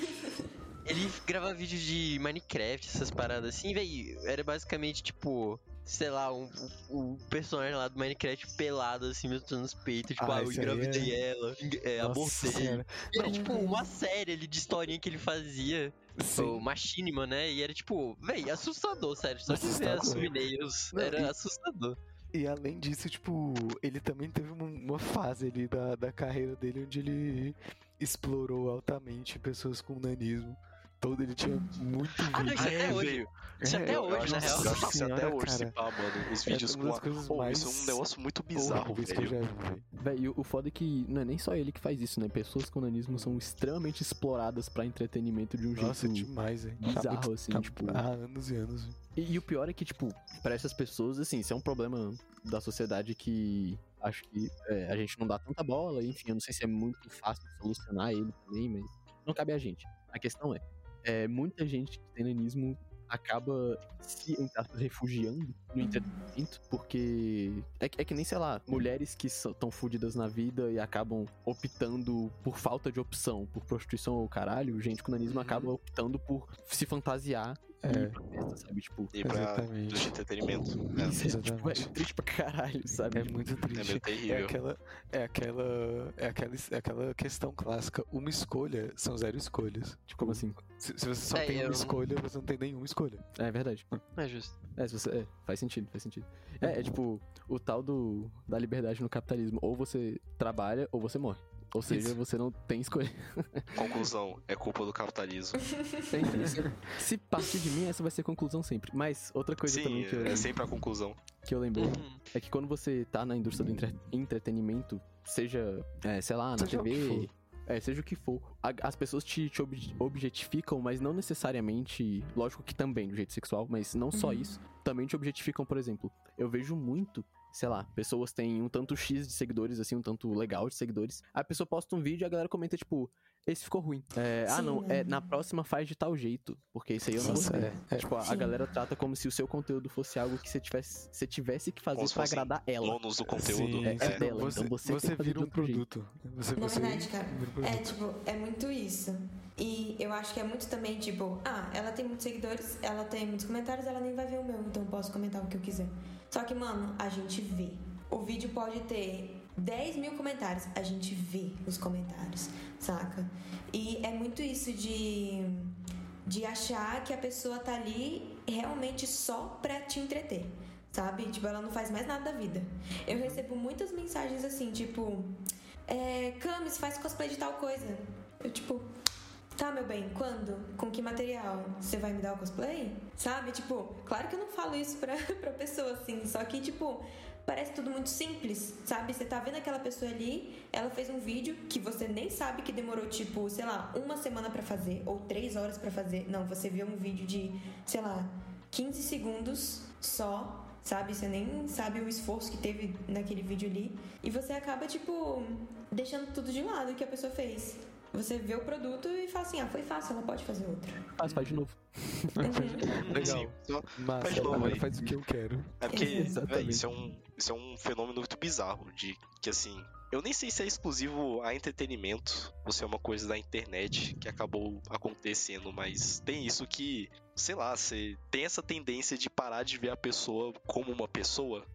Ele grava vídeo de Minecraft, essas paradas assim, véi. Era basicamente tipo. Sei lá, um, um, personagem lá do Minecraft pelado, assim, mostrando os peitos. Tipo, Ah, ah, eu engravidei ela, enga- é, abortei. Era Não, tipo uma série ali de historinha que ele fazia. O Sim. Machinima, né? E era tipo, véi, assustador, sério. Só de ver Assustador. as thumbnails era e- assustador. E além disso, tipo, ele também teve uma, uma fase ali da, da carreira dele onde ele explorou altamente pessoas com nanismo. Todo ele tinha muito Ah, não, vídeo. isso até é, hoje. velho. Isso É, até eu hoje, na real. Eu acho que isso até hoje se pá, mano. Os É vídeos uma com coisas Pô, mais isso é um negócio muito bizarro, horríveis que eu velho. já vi, velho. Véi, e o, foda é que não é nem só ele que faz isso, né? Pessoas com nanismo são extremamente exploradas pra entretenimento de um Nossa, jeito demais, hein? bizarro, assim, tá- tipo... Há anos e anos. velho. E, e o pior é que, tipo, pra essas pessoas, assim, isso é um problema da sociedade que acho que é, a gente não dá tanta bola, enfim, eu não sei se é muito fácil de solucionar ele também, mas não cabe a gente. A questão é, é muita gente que tem nanismo acaba se refugiando no entretenimento, porque é, que- é que nem, sei lá, mulheres que estão fudidas na vida e acabam optando por falta de opção, por prostituição ou caralho, gente com nanismo Uhum. acaba optando por se fantasiar É. ir pra festa, sabe? Tipo, E pra Exatamente. de entretenimento. É, isso é, tipo, exatamente. é triste pra caralho, sabe? É Tipo, muito é triste. meio É terrível. aquela, é aquela, é aquela, é aquela questão clássica. Uma escolha são zero escolhas. Tipo, Como assim? Se, se você só É, tem uma não- escolha, você não tem nenhuma escolha. É verdade. É justo. É, se você, é, faz sentido, faz sentido. É, é tipo, o tal do, da liberdade no capitalismo. Ou você trabalha ou você morre. Ou seja, Isso. você não tem escolha. Conclusão, é culpa do capitalismo. Sempre. Se- partir de mim, essa vai ser a conclusão sempre. Mas outra coisa Sim, também que eu, é sempre a conclusão. que eu lembrei Uhum. é que quando você tá na indústria do entre- entretenimento, seja, é, sei lá, na Seja o que TV, é, seja o que for, a- as pessoas te, te ob- objetificam, mas não necessariamente, lógico que também do jeito sexual, mas não só Uhum. isso, também te objetificam, por exemplo. Eu vejo muito, sei lá, pessoas têm um tanto X de seguidores, assim, um tanto legal de seguidores. A pessoa posta um vídeo e a galera comenta, tipo, esse ficou ruim. É, ah, não, né? é, na próxima faz de tal jeito, porque isso aí eu não Nossa, gostei. é, é. Tipo, a, a galera trata como se o seu conteúdo fosse algo que você tivesse, você tivesse que fazer fossem agradar ela. Donos do conteúdo. Sim, é sim. dela, Você, então você você vira um produto. Você, Na você verdade, cara, vira um É produto. tipo, é muito isso. E eu acho que é muito também tipo, ah, ela tem muitos seguidores, ela tem muitos comentários, ela nem vai ver o meu, então eu posso comentar o que eu quiser. Só que, mano, a gente vê. O vídeo pode ter 10 mil comentários, a gente vê os comentários, saca? E é muito isso de, de achar que a pessoa tá ali realmente só pra te entreter, sabe? Tipo, ela não faz mais nada da vida. Eu recebo muitas mensagens assim, tipo, é, Camis, faz cosplay de tal coisa. Eu, tipo, Tá, meu bem, quando? Com que material? Você vai me dar o cosplay? Sabe? Tipo, claro que eu não falo isso pra, pra pessoa assim, só que, tipo, parece tudo muito simples, sabe? Você tá vendo aquela pessoa ali, ela fez um vídeo que você nem sabe que demorou, tipo, sei lá, uma semana para fazer, ou três horas para fazer. Não, você viu um vídeo de, sei lá, 15 segundos só, sabe? Você nem sabe o esforço que teve naquele vídeo ali. E você acaba, tipo, deixando tudo de lado que a pessoa fez. Você vê o produto e fala assim, ah, foi fácil, ela pode fazer outro. Faz, faz de novo. Uhum. Legal. Sim, só- Massa, Faz de novo agora aí. faz o que eu quero. É porque, isso é, um, isso é um fenômeno muito bizarro. De que assim. Eu nem sei se é exclusivo a entretenimento ou se é uma coisa da internet que acabou acontecendo, mas tem isso que, sei lá, você tem essa tendência de parar de ver a pessoa como uma pessoa.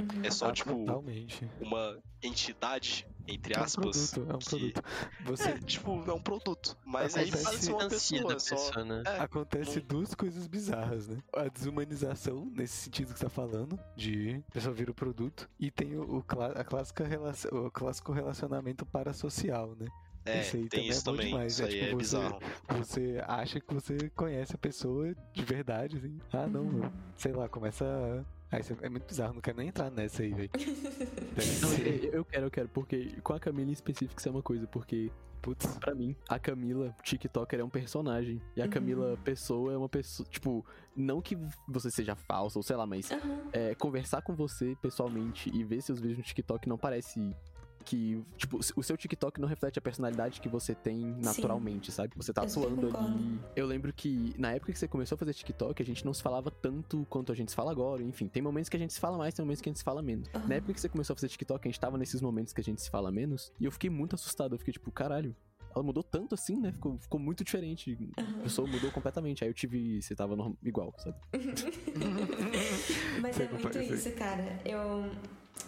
Uhum. É só, Ah, tipo, Totalmente. uma entidade, entre É um aspas. produto, é um que- produto. Você, É, tipo, é um produto. Mas aí Acontece- parece uma pessoa, da só. pessoa, né? É, Acontece duas coisas bizarras, né? A desumanização, nesse sentido que você tá falando, de a pessoa vira o produto, e tem o, o a clássica relação, o clássico relacionamento parasocial, né? é, Isso aí tem também é isso bom também. demais, isso é aí tipo é você- bizarro. Você acha que você conhece a pessoa de verdade, assim. Ah, não, Uhum. sei lá, começa a. Ah, isso é muito bizarro, não quero nem entrar nessa aí, velho. Não, eu, eu quero, eu quero, porque com a Camila em específico isso é uma coisa, porque, Putz, pra mim, a Camila, TikToker, é um personagem. E a Uhum. Camila, pessoa, é uma pessoa. Tipo, não que você seja falsa ou sei lá, mas Aham. é, conversar com você pessoalmente e ver seus vídeos no TikTok não parece que, tipo, o seu TikTok não reflete a personalidade que você tem naturalmente, sabe? Você tá Eu atuando ali. Eu lembro que na época que você começou a fazer TikTok, a gente não se falava tanto quanto a gente se fala agora. Enfim, tem momentos que a gente se fala mais, tem momentos que a gente se fala menos. Aham. Na época que você começou a fazer TikTok, a gente tava nesses momentos que a gente se fala menos. E eu fiquei muito assustado. Eu fiquei tipo, caralho. Ela mudou tanto assim, né? Ficou, ficou muito diferente. A pessoa mudou completamente. Aí eu tive. Você tava norm- igual, sabe? Mas é muito isso, cara. Eu.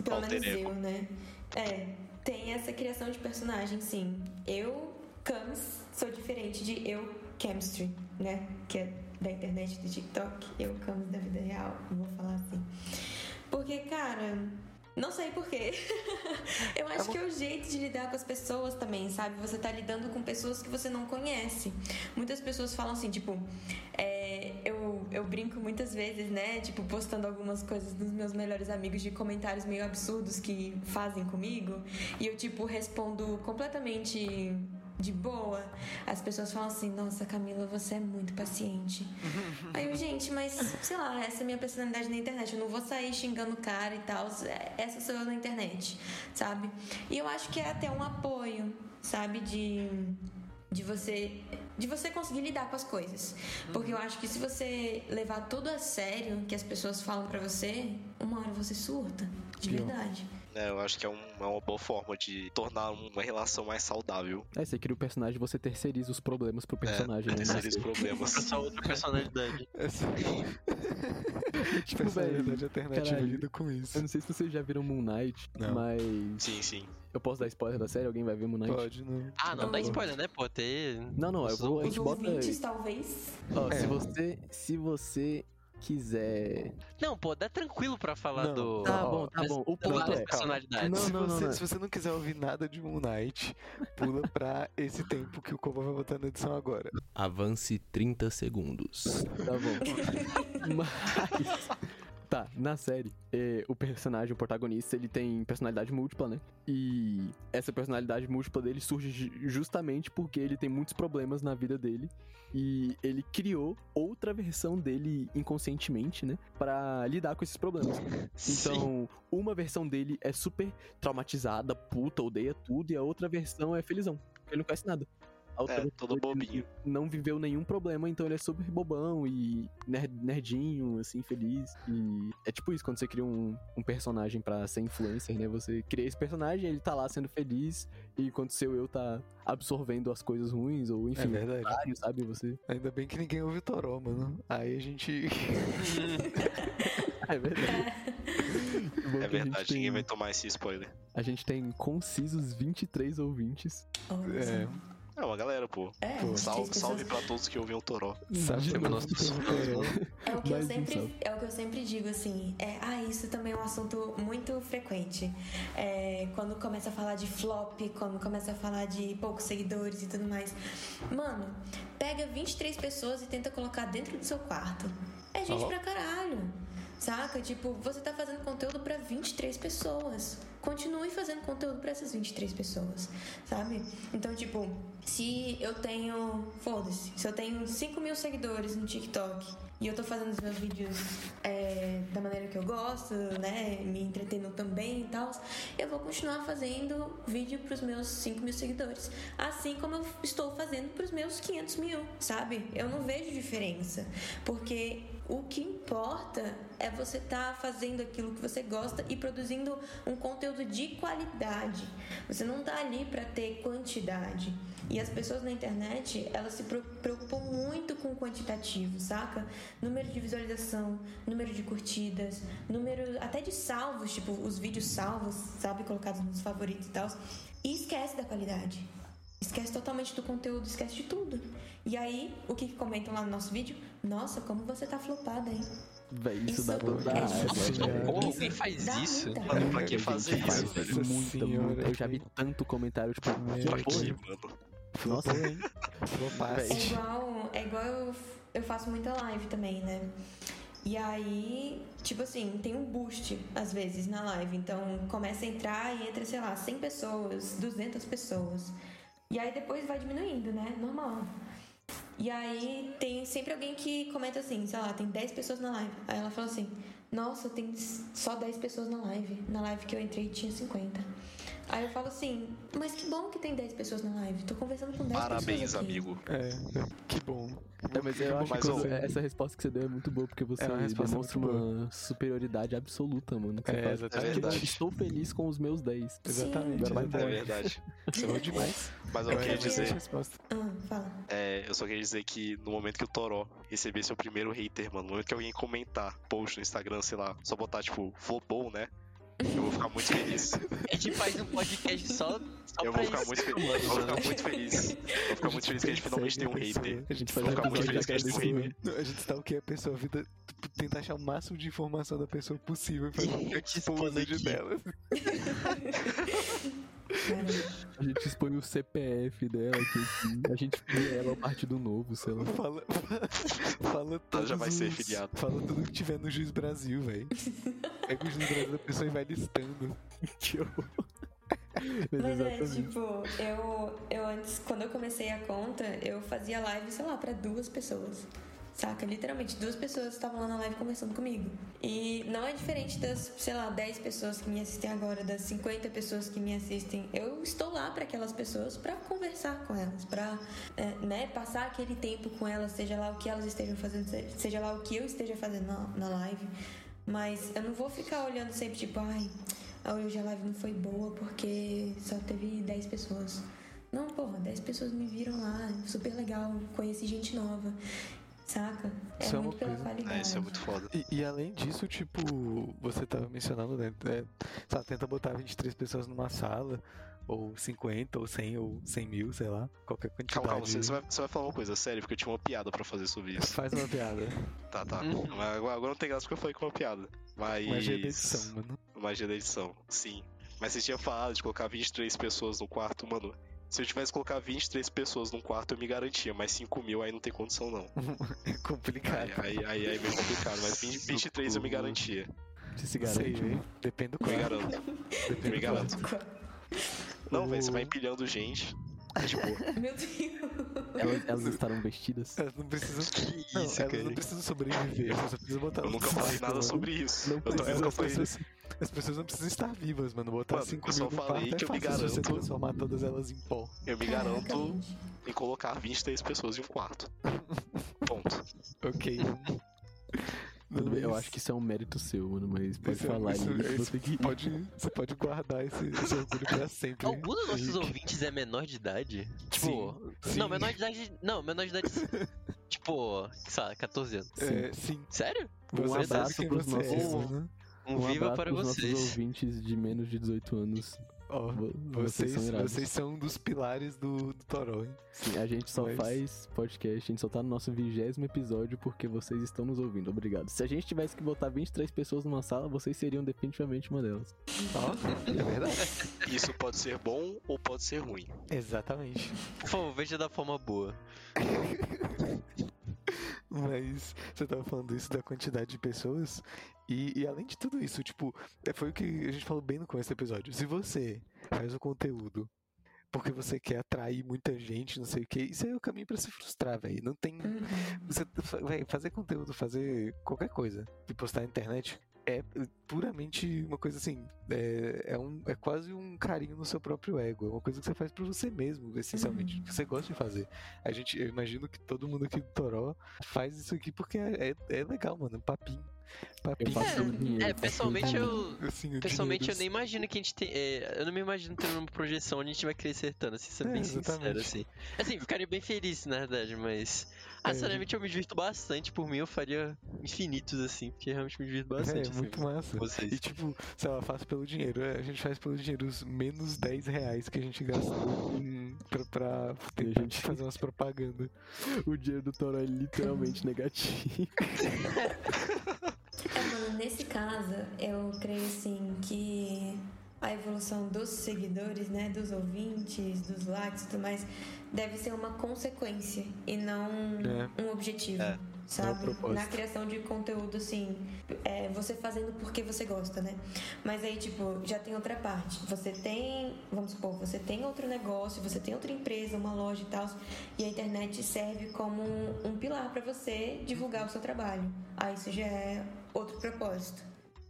Pelo Alter menos eu, né? É. Tem essa criação de personagem, sim. Eu, Camis, sou diferente de eu, Chemistry, né? Que é da internet do TikTok. Eu, Camis da vida real. Vou falar assim. Porque, cara. Não sei porquê. eu acho que é o jeito de lidar com as pessoas também, sabe? Você tá lidando com pessoas que você não conhece. Muitas pessoas falam assim, tipo, é, eu, brinco muitas vezes, né? Tipo, postando algumas coisas dos meus melhores amigos de comentários meio absurdos que fazem comigo. E eu, tipo, respondo completamente de boa. As pessoas falam assim, nossa, Camila, você é muito paciente. Aí eu, gente, mas sei lá, essa é a minha personalidade na internet. Eu não vou sair xingando o cara e tal. Essa sou eu na internet, sabe? E eu acho que é até um apoio, sabe? De de você de você conseguir lidar com as coisas. Porque eu acho que se você levar tudo a sério que as pessoas falam pra você, uma hora você surta, de verdade. É, eu acho que é, um- é uma boa forma de tornar uma relação mais saudável. Aí você cria o personagem você terceiriza os problemas pro personagem, é, né? terceiros problemas. Essa outra personalidade. essa. Tipo, personalidade alternativa caralho. lida com isso. Eu não sei se vocês já viram Moon Knight, Não. mas. Sim, sim. Eu posso dar spoiler da série? Alguém vai ver Moon Knight? Pode, não. Ah, não, dá Oh. spoiler, né? Pô, ter. Não, não, eu vou. A Os gente bota. talvez. Ó, É. se você. Se você quiser. Não, pô, dá tranquilo pra falar Não. do. Tá bom, tá bom. O ponto é. personalidades. Não, se, não, não, você, não. se você não quiser ouvir nada de Moon Knight, pula pra esse tempo que o Koba vai botar na edição agora. Avance 30 segundos. Tá bom. Mas. Tá, na série, eh, o personagem, o protagonista, ele tem personalidade múltipla, né? E essa personalidade múltipla dele surge ju- justamente porque ele tem muitos problemas na vida dele. E ele criou outra versão dele inconscientemente, né? Pra lidar com esses problemas. Então, uma versão dele é super traumatizada, puta, odeia tudo, e a outra versão é felizão. porque Ele não conhece nada. É, todo bobinho. não viveu nenhum problema, então ele é super bobão e ner- nerdinho, assim, feliz. E é tipo isso, quando você cria um, um personagem pra ser influencer, né? Você cria esse personagem, ele tá lá sendo feliz, e enquanto seu eu tá absorvendo as coisas ruins, ou É enfim, o verdade. contrário, sabe? Você. Ainda bem que ninguém ouve o Toró, mano. Aí a gente. É verdade. É verdade, tem- ninguém vai tomar esse spoiler. A gente tem concisos 23 ouvintes. Olha É. É uma galera, pô. É, Pô, Salve, pessoas. salve pra todos que ouvem o Toró. temos fãs, Toró. É o que eu sempre, salve. é o que eu sempre digo assim. É, ah, isso também é um assunto muito frequente. É, quando começa a falar de flop, quando começa a falar de poucos seguidores e tudo mais. Mano, pega 23 pessoas e tenta colocar dentro do seu quarto. É gente Ó. pra caralho. Saca? Tipo, você tá fazendo conteúdo pra 23 pessoas. Continue fazendo conteúdo pra essas 23 pessoas, sabe? Então, tipo, se eu tenho. Foda-se. Se eu tenho 5 mil seguidores no TikTok e eu tô fazendo os meus vídeos é, da maneira que eu gosto, né? Me entretendo também e tal, eu vou continuar fazendo vídeo pros meus 5 mil seguidores. Assim como eu estou fazendo pros meus 500 mil, sabe? Eu não vejo diferença. Porque o que importa é você estar fazendo aquilo que você gosta e produzindo um conteúdo de qualidade. Você não tá ali para ter quantidade. E as pessoas na internet, elas se preocupam muito com o quantitativo, saca? Número de visualização, número de curtidas, número até de salvos, tipo os vídeos salvos, sabe, colocados nos favoritos e tal. E esquece da qualidade. Esquece totalmente do conteúdo, esquece de tudo. E aí, o que que comentam lá no nosso vídeo? Nossa, como você tá flopada, hein? Véi, isso, Isso dá pra é dar. difícil. velho. Como faz isso? Mano, pra que fazer isso, velho? Senhora, muita. Eu já vi tanto comentário, tipo, que Pra mano? Nossa, hein? É igual, é igual eu, eu faço muita live também, né? E aí, tipo assim, tem um boost às vezes na live. Então começa a entrar e entra, sei lá, 100 pessoas, 200 pessoas. E aí depois vai diminuindo, né? Normal. E aí tem sempre alguém que comenta assim, sei lá, tem 10 pessoas na live. Aí ela fala assim: Nossa, tem só 10 pessoas na live. Na live que eu entrei tinha 50. Aí eu falo assim: Mas que bom que tem 10 pessoas na live. Tô conversando com 10 Parabéns, pessoas. aqui. amigo. É, que bom. É, mas eu acho Mas, que você- essa resposta que você deu é muito boa, porque você É demonstra uma superioridade absoluta, mano. que É, exatamente. É verdade. Estou feliz com os meus 10. Exatamente. Vai É verdade. Você é demais. Mas eu Eu queria dizer, é a resposta. Ah, fala. é, eu só queria dizer que no momento que o Toró receber seu primeiro hater, mano, no momento que alguém comentar, post no Instagram, sei lá, só botar tipo, flopou, né? Eu vou ficar muito feliz. A gente faz um podcast só, só Eu pra vou ficar isso. muito feliz. Eu vou ficar muito feliz. Eu vou ficar muito feliz que a gente finalmente tem um hater. A gente faz Vou um ficar muito feliz que a gente tem um hater. A gente tá o que a pessoa, a vida, tipo, tentar achar o máximo de informação da pessoa possível te expondo exposed aqui. dela. A gente expõe o CPF dela, que assim, a gente cria ela ao partido novo, sei lá. Fala, fala todos já vai ser os- filiado. Fala tudo que tiver no Juiz Brasil, velho. Pega o Juiz Brasil da pessoa e vai listando. Que horror. Mas é, Exatamente. tipo, eu, eu antes, quando eu comecei a conta, eu fazia live, sei lá, pra duas pessoas. Saca? Literalmente, duas pessoas estavam lá na live conversando comigo. E não é diferente das, sei lá, 10 pessoas que me assistem agora, das 50 pessoas que me assistem. Eu estou lá para aquelas pessoas para conversar com elas, para né, passar aquele tempo com elas, seja lá o que elas estejam fazendo, se- seja lá o que eu esteja fazendo na, na live. Mas eu não vou ficar olhando sempre, tipo, ai, hoje a live não foi boa porque só teve 10 pessoas. Não, porra, 10 pessoas me viram lá, super legal, conheci gente nova, saca? É Isso é muito pela coisa- qualidade. É, isso é muito foda. E, e além disso, tipo, você tava mencionando, né? É, lá, tenta botar 23 pessoas numa sala, ou 50, ou 100, ou 100 mil, sei lá, qualquer quantidade. Calma, calma, você, você vai, você vai falar uma coisa séria, porque eu tinha uma piada pra fazer sobre isso. Faz uma piada. Tá, tá. Uhum. Mas agora, agora não tem graça porque eu falei com uma piada. Mas. Magia da edição, mano. Magia da edição, sim. Mas você tinha falado de colocar 23 pessoas no quarto, mano. Se eu tivesse que colocar 23 pessoas num quarto, eu me garantia, mas 5 mil aí não tem condição, não. É complicado. Aí, aí, aí é meio complicado, mas 20, 23 eu me garantia. Você se Não sei, garante. velho. Depende do Me quarto. garanto. Depende me do quarto. garanto. Não, velho, você vai empilhando gente. Tipo, Meu Deus. Elas, elas estarão vestidas? Elas não precisam. que Não, isso, elas cara. não precisam sobreviver, elas só precisam botar Eu nunca falei nada mano. sobre isso. Não Eu, tô, eu falei pessoas- As pessoas não precisam estar vivas, mano. Botar Mano, 5 eu só mil falei que é eu me fácil você garanto. transformar todas elas em pó. Eu me garanto em colocar 23 pessoas em um quarto. Ponto. Ok. Bem, Eu Mas acho que isso é um mérito seu, mano, mas pode isso é- falar isso- aí. que isso você que... pode, você pode guardar esse, esse orgulho pra sempre. Algum dos nossos ouvintes é menor de idade? Tipo. sim. Não, menor de idade. Não, menor de idade. tipo, sei lá, 14 anos. É, sim. Sério? Um Você abraço pros é, nossos- mano. Um, Um viva abraço para pros nossos vocês. ouvintes de menos de 18 anos. Ó, vocês, são vocês são um dos pilares do, do Toró, hein? Sim, a gente só Mas- faz podcast, a gente só tá no nosso vigésimo episódio porque vocês estão nos ouvindo. Obrigado. Se a gente tivesse que botar 23 pessoas numa sala, vocês seriam definitivamente uma delas. Ó, é verdade. Isso pode ser bom ou pode ser ruim. Exatamente. Por favor, veja da forma boa. Mas você tava falando isso da quantidade de pessoas. E, e além de tudo isso, tipo, é, foi o que a gente falou bem no começo do episódio. Se você faz o conteúdo porque você quer atrair muita gente, não sei o que, isso aí é o caminho pra se frustrar, velho. Não tem. Uhum. Você, véi, fazer conteúdo, fazer qualquer coisa e postar na internet é puramente uma coisa assim. É, é, um, é quase um carinho no seu próprio ego. É uma coisa que você faz pra você mesmo, essencialmente. Uhum. Que você gosta de fazer. A gente, eu imagino que todo mundo aqui do Toró faz isso aqui porque é, é, é legal, mano. Papinho. Eu Papinho. É, pessoalmente eu. Assim, Pessoalmente eu nem imagino que a gente tem. é, eu não me imagino tendo uma projeção onde a gente vai crescer tanto, assim, sendo É, bem sincero, exatamente. assim. Assim, ficaria bem feliz, na verdade, mas. Ah, É, sinceramente eu me divirto bastante. Por mim eu faria infinitos, assim, porque realmente me divirto bastante. é assim, muito massa. vocês. E tipo, sei lá, faço pelo dinheiro. É, A gente faz pelo dinheiro os menos 10 reais que a gente gastou em- pra, pra tentar gente- fazer umas propagandas. O dinheiro do Toro é literalmente negativo. Nesse caso, eu creio assim que a evolução dos seguidores, né, dos ouvintes, dos likes e tudo mais, deve ser uma consequência e não É. um objetivo. É. Sabe? É. Na criação de conteúdo, assim, é, você fazendo porque você gosta, né? Mas aí, tipo, já tem outra parte. Você tem, vamos supor, você tem outro negócio, você tem outra empresa, uma loja e tal, e a internet serve como um, um pilar pra você divulgar o seu trabalho. Aí isso já é outro propósito.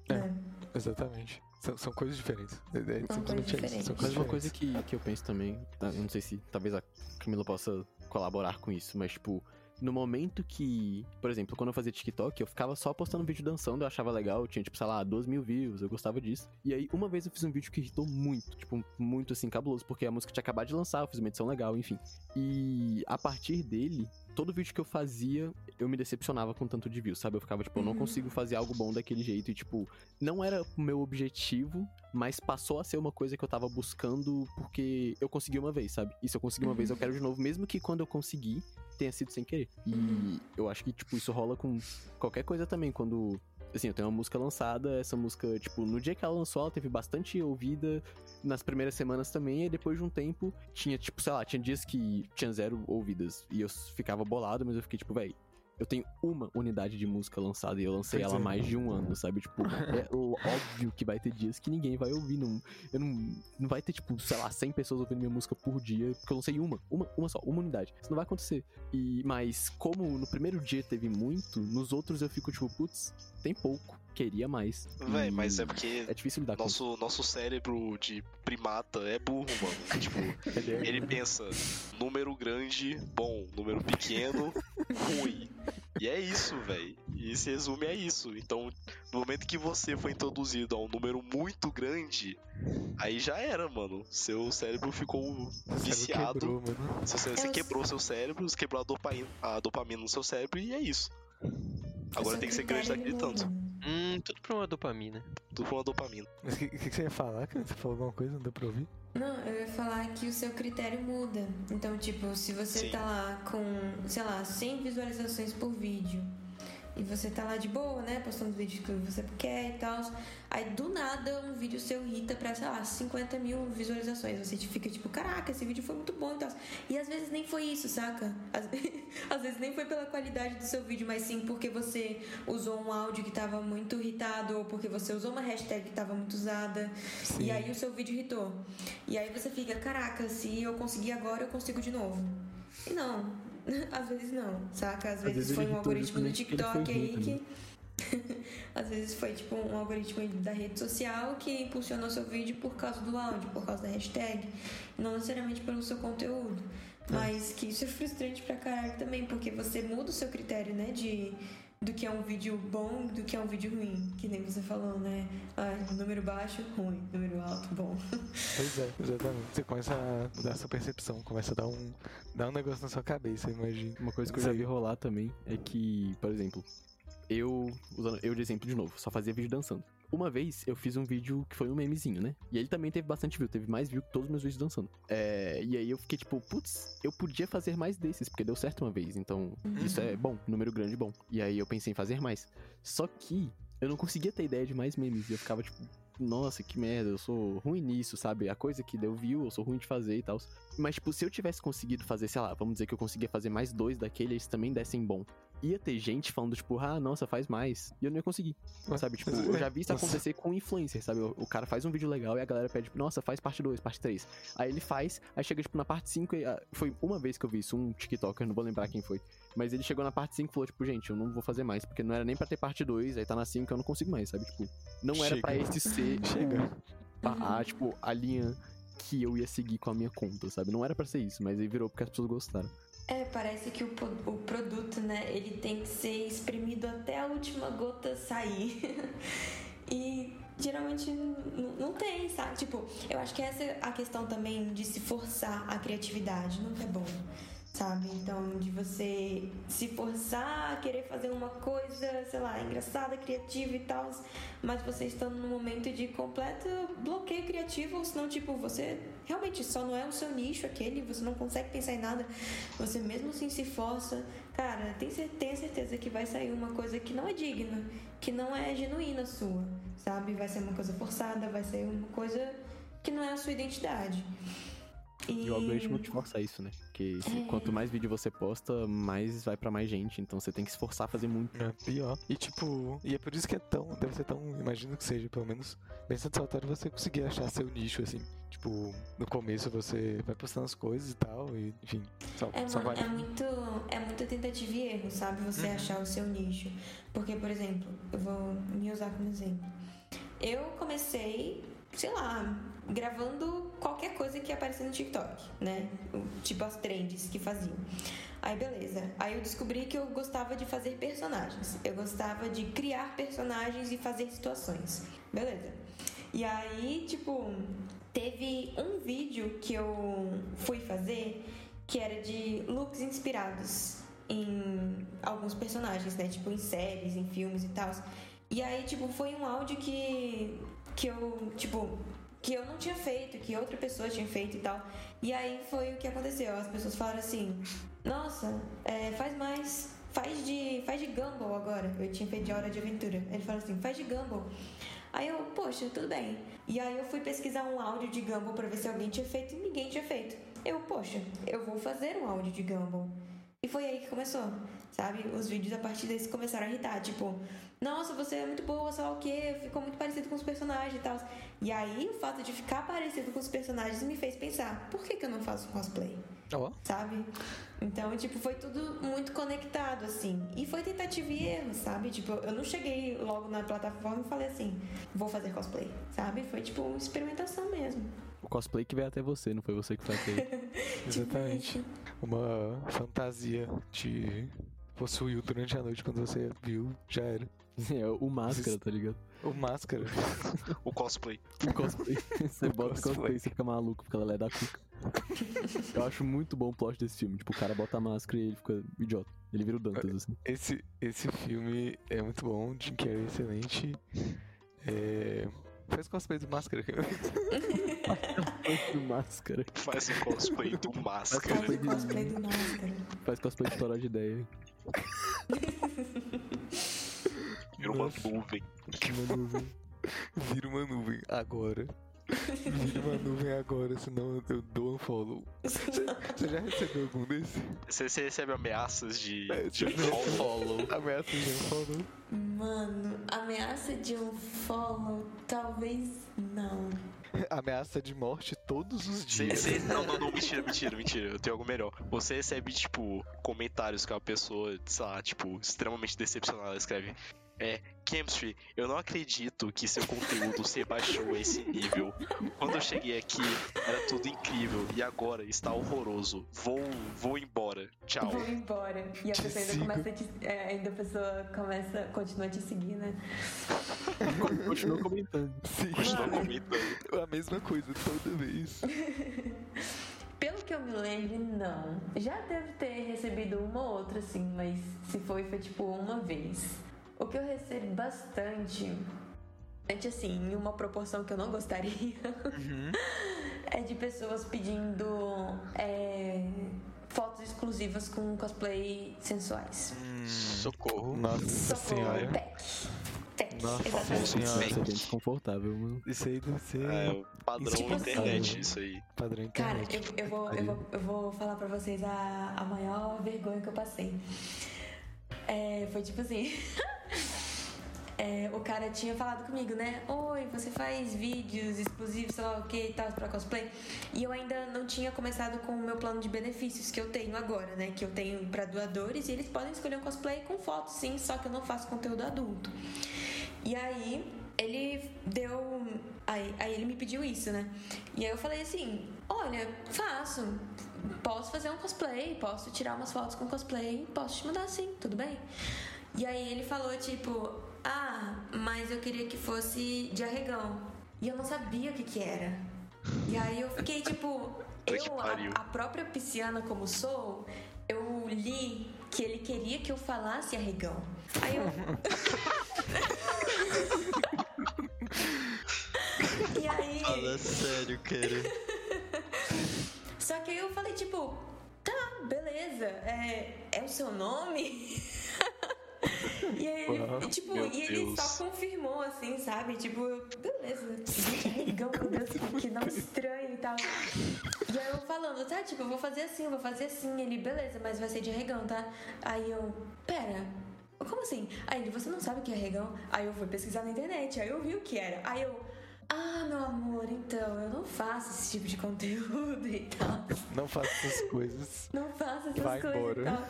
É. né? Exatamente. São, são coisas diferentes. É, é São coisas diferentes. São Mas coisas uma coisa que, que eu penso também, tá? não sei se talvez a Camila possa colaborar com isso, mas tipo, no momento que, por exemplo, quando eu fazia TikTok, eu ficava só postando vídeo dançando, eu achava legal, eu tinha tipo, sei lá, 12 mil views, eu gostava disso. E aí, uma vez eu fiz um vídeo que irritou muito, tipo, muito assim, cabuloso, porque a música tinha acabado de lançar, eu fiz uma edição legal, enfim. E a partir dele, todo vídeo que eu fazia, eu me decepcionava com tanto de views, sabe? Eu ficava, tipo, eu não Uhum. consigo fazer algo bom daquele jeito, e tipo, não era o meu objetivo, mas passou a ser uma coisa que eu tava buscando porque eu consegui uma vez, sabe? E se eu conseguir uma vez, eu quero de novo, mesmo que quando eu conseguir, tenha sido sem querer. E eu acho que, tipo, isso rola com qualquer coisa também, quando. Assim, eu tenho uma música lançada, essa música, tipo, no dia que ela lançou, ela teve bastante ouvida, nas primeiras semanas também, e depois de um tempo, tinha, tipo, sei lá, tinha dias que tinha zero ouvidas, e eu ficava bolado, mas eu fiquei, tipo, véi, eu tenho uma unidade de música lançada e eu lancei ela há é. mais de um ano, sabe? Tipo, é óbvio que vai ter dias que ninguém vai ouvir. Não, eu não, não vai ter, tipo, sei lá, 100 pessoas ouvindo minha música por dia, porque eu lancei uma, uma, uma só, uma unidade. Isso não vai acontecer. E, mas, como no primeiro dia teve muito, nos outros eu fico, tipo, putz, tem pouco, queria mais. Véi, mas é porque É difícil lidar com isso. nosso, nosso cérebro de primata é burro, mano. tipo, Ele é- ele pensa número grande, bom, número pequeno, ruim. E é isso, velho. E se resume a isso. Então, no momento que você foi introduzido a um número muito grande, aí já era, mano. Seu cérebro ficou cérebro viciado. Quebrou, mano. Seu cérebro, você Eu- quebrou seu cérebro, você quebrou a dopamina, a dopamina no seu cérebro e é isso. Agora Seu tem que ser grande daquele tanto. Hum, tudo pra uma dopamina. Tudo com a dopamina. Mas o que, que, que você ia falar, cara? Você falou alguma coisa? Não deu pra ouvir? Não, eu ia falar que o seu critério muda. Então, tipo, se você Sim. tá lá com, sei lá, 100 visualizações por vídeo e você tá lá de boa, né, postando vídeos que você quer e tal, aí do nada um vídeo seu irrita pra, sei lá, 50 mil visualizações. Você fica tipo, caraca, esse vídeo foi muito bom e tal. E às vezes nem foi isso, saca? Às, às vezes nem foi pela qualidade do seu vídeo, mas sim porque você usou um áudio que tava muito irritado ou porque você usou uma hashtag que tava muito usada. Sim. E aí o seu vídeo irritou. E aí você fica, caraca, se eu conseguir agora, eu consigo de novo. E não, às vezes não, saca? Às, vezes, vezes foi um algoritmo do TikTok aí que. Às vezes foi tipo um algoritmo da rede social que impulsionou seu vídeo por causa do áudio, por causa da hashtag, não necessariamente pelo seu conteúdo. Mas que isso é frustrante pra caralho também, porque você muda o seu critério, né? De do que é um vídeo bom do que é um vídeo ruim. Que nem você falou, né? Ah, número baixo, ruim. Número alto, bom. Pois é, exatamente. Você começa a mudar sua percepção, começa a dar um, dar um negócio na sua cabeça, imagina. Uma coisa que eu já vi rolar também é que, por exemplo, eu, usando eu de exemplo de novo, só fazia vídeo dançando. Uma vez eu fiz um vídeo que foi um memezinho, né? E ele também teve bastante view, teve mais view que todos os meus vídeos dançando. É, e aí eu fiquei tipo, putz, eu podia fazer mais desses, porque deu certo uma vez, então isso é bom, número grande bom. E aí eu pensei em fazer mais. Só que eu não conseguia ter ideia de mais memes, e eu ficava tipo, nossa, que merda, eu sou ruim nisso, sabe? A coisa que deu view, eu sou ruim de fazer e tal. Mas, tipo, se eu tivesse conseguido fazer, sei lá, vamos dizer que eu conseguia fazer mais dois daquele, eles também dessem bom. Ia ter gente falando, tipo, ah, nossa, faz mais. E eu não ia conseguir. Ué, Sabe? Tipo, eu já vi isso acontecer com influencer, sabe? O, cara faz um vídeo legal e a galera pede, nossa, faz parte 2, parte 3. Aí ele faz, aí chega, tipo, na parte 5 e. ah, Foi uma vez que eu vi isso, um TikToker, não vou lembrar quem foi. Mas ele chegou na parte 5 e falou, tipo, gente, eu não vou fazer mais, porque não era nem pra ter parte 2, aí tá na 5 eu não consigo mais, sabe? Tipo, não era Chega. pra esse ser Chega. a, a, tipo, a linha que eu ia seguir com a minha conta, sabe? Não era pra ser isso, mas aí virou porque as pessoas gostaram. É, parece que o, o produto, né, ele tem que ser espremido até a última gota sair. e geralmente não tem, sabe? Tipo, eu acho que essa é a questão também de se forçar a criatividade, nunca é bom. Sabe? Então, de você se forçar a querer fazer uma coisa, sei lá, engraçada, criativa e tal, mas você estando num momento de completo bloqueio criativo, ou senão, tipo, você realmente só não é o seu nicho aquele, você não consegue pensar em nada, você mesmo assim se força. Cara, tem cer- tenha certeza que vai sair uma coisa que não é digna, que não é genuína sua, sabe? Vai ser uma coisa forçada, vai ser uma coisa que não é a sua identidade. E o algoritmo te força isso, né? Porque se- É. quanto mais vídeo você posta, mais vai pra mais gente. Então você tem que se forçar a fazer muito. É pior. E tipo, e é por isso que é tão, deve ser tão, imagino que seja, pelo menos, bem satisfatório você conseguir achar seu nicho, assim. Tipo, no começo você vai postando as coisas e tal, e enfim, só, É, só mano, vai. é muito, é muita tentativa e erro, sabe? Você achar o seu nicho. Porque, por exemplo, eu vou me usar como exemplo. Eu comecei, sei lá, gravando qualquer coisa que aparecia no TikTok, né? Tipo as trends que faziam. Aí beleza. Aí eu descobri que eu gostava de fazer personagens. Eu gostava de criar personagens e fazer situações. Beleza. E aí, tipo, teve um vídeo que eu fui fazer que era de looks inspirados em alguns personagens, né? Tipo, em séries, em filmes e tal. E aí, tipo, foi um áudio que, que eu, tipo, que eu não tinha feito, que outra pessoa tinha feito e tal. E aí foi o que aconteceu. As pessoas falaram assim: Nossa, é, faz mais. Faz de, faz de Gumball agora. Eu tinha feito de Hora de Aventura. Ele falou assim: Faz de Gumball. Aí eu, poxa, tudo bem. E aí eu fui pesquisar um áudio de Gumball pra ver se alguém tinha feito e ninguém tinha feito. Eu, poxa, eu vou fazer um áudio de Gumball. E foi aí que começou, sabe? Os vídeos a partir desse começaram a irritar, tipo, nossa, você é muito boa, sei lá o quê, ficou muito parecido com os personagens e tal. E aí o fato de ficar parecido com os personagens me fez pensar, por que, que eu não faço cosplay? Ó, sabe? Então, tipo, foi tudo muito conectado, assim. E foi tentativa e erro, sabe? Tipo, eu não cheguei logo na plataforma e falei assim, vou fazer cosplay, sabe? Foi, tipo, experimentação mesmo. O cosplay que veio até você, não foi você que até ele. exatamente. Uma fantasia te possuiu durante a noite quando você viu, já era. É o máscara, tá ligado? O máscara. O cosplay. O cosplay. Você bota o cosplay. cosplay e você fica maluco, porque ela é da cuca. Eu acho muito bom o plot desse filme. Tipo, o cara bota a máscara e ele fica idiota. Ele vira o Dantas, assim. Esse, esse filme é muito bom, Jim Carrey é excelente. É... Faz cosplay do máscara. Faz máscara. Faz o cosplay do máscara. faz o cosplay do máscara. Faz cosplay de toró de ideia. Vira uma nuvem. Uma nuvem. Vira uma nuvem agora. Vira uma nuvem agora, senão eu dou um follow. Você já recebeu algum desse? Você, você recebe ameaças de, É, de tipo, follow. Ameaça de um follow. Mano, ameaça de um follow, talvez não. Ameaça de morte todos os dias. você- não, não, não, mentira, mentira, mentira. Eu tenho algo melhor. Você recebe, tipo, comentários que uma pessoa, sei lá, tipo, extremamente decepcionada escreve. É, Chemistry, eu não acredito que seu conteúdo se baixou a esse nível. Quando eu cheguei aqui, era tudo incrível e agora está horroroso. Vou, vou embora. Tchau. Vou embora. E a Te pessoa ainda começa a te, é, ainda a pessoa começa, continua a te seguir, né? Continua comentando. Sim, Continua comentando. a mesma coisa toda vez. Pelo que eu me lembro, não. Já deve ter recebido uma ou outra, assim, mas se foi, foi tipo uma vez. O que eu recebo bastante, bastante, assim, em uma proporção que eu não gostaria, é de pessoas pedindo é, fotos exclusivas com cosplay sensuais. Socorro. Nossa Socorro, senhora. pack. Pack, Nossa exatamente. senhora. Nossa, é bem desconfortável, mano. Isso aí deve ser É o padrão Tipo assim, internet, isso aí. padrão Cara, internet. eu, eu, vou, eu, vou, eu vou falar pra vocês a, a maior vergonha que eu passei. É, foi tipo assim. é, o cara tinha falado comigo, né? Oi, você faz vídeos exclusivos, sei lá o que e tal, pra cosplay. E eu ainda não tinha começado com o meu plano de benefícios que eu tenho agora, né? Que eu tenho pra doadores e eles podem escolher um cosplay com foto, sim, só que eu não faço conteúdo adulto. E aí ele deu. Aí, aí ele me pediu isso, né? E aí eu falei assim: olha, faço. Posso fazer um cosplay, posso tirar umas fotos com cosplay, posso te mandar sim, tudo bem? E aí ele falou, tipo, ah, mas eu queria que fosse de arregão. E eu não sabia o que que era. E aí eu fiquei, tipo, eu, a, a própria pisciana como sou, eu li que ele queria que eu falasse arregão. Aí eu. e aí. Fala sério, cara. Só que aí eu falei, tipo, tá, beleza, é, é o seu nome? e aí ele, Uau, tipo, e ele Deus. só confirmou, assim, sabe? Tipo, beleza, arregão, meu Deus, que, nome estranho e tal. E aí eu falando, tá, tipo, eu vou fazer assim, eu vou fazer assim. Ele, beleza, mas vai ser de arregão, tá? Aí eu, pera, como assim? Aí ele, você não sabe o que é arregão? Aí eu fui pesquisar na internet, aí eu vi o que era. Aí eu, ah, meu amor, então, eu não faço esse tipo de conteúdo e tal. Não faça essas coisas. Não faço essas Vai coisas embora. e tal.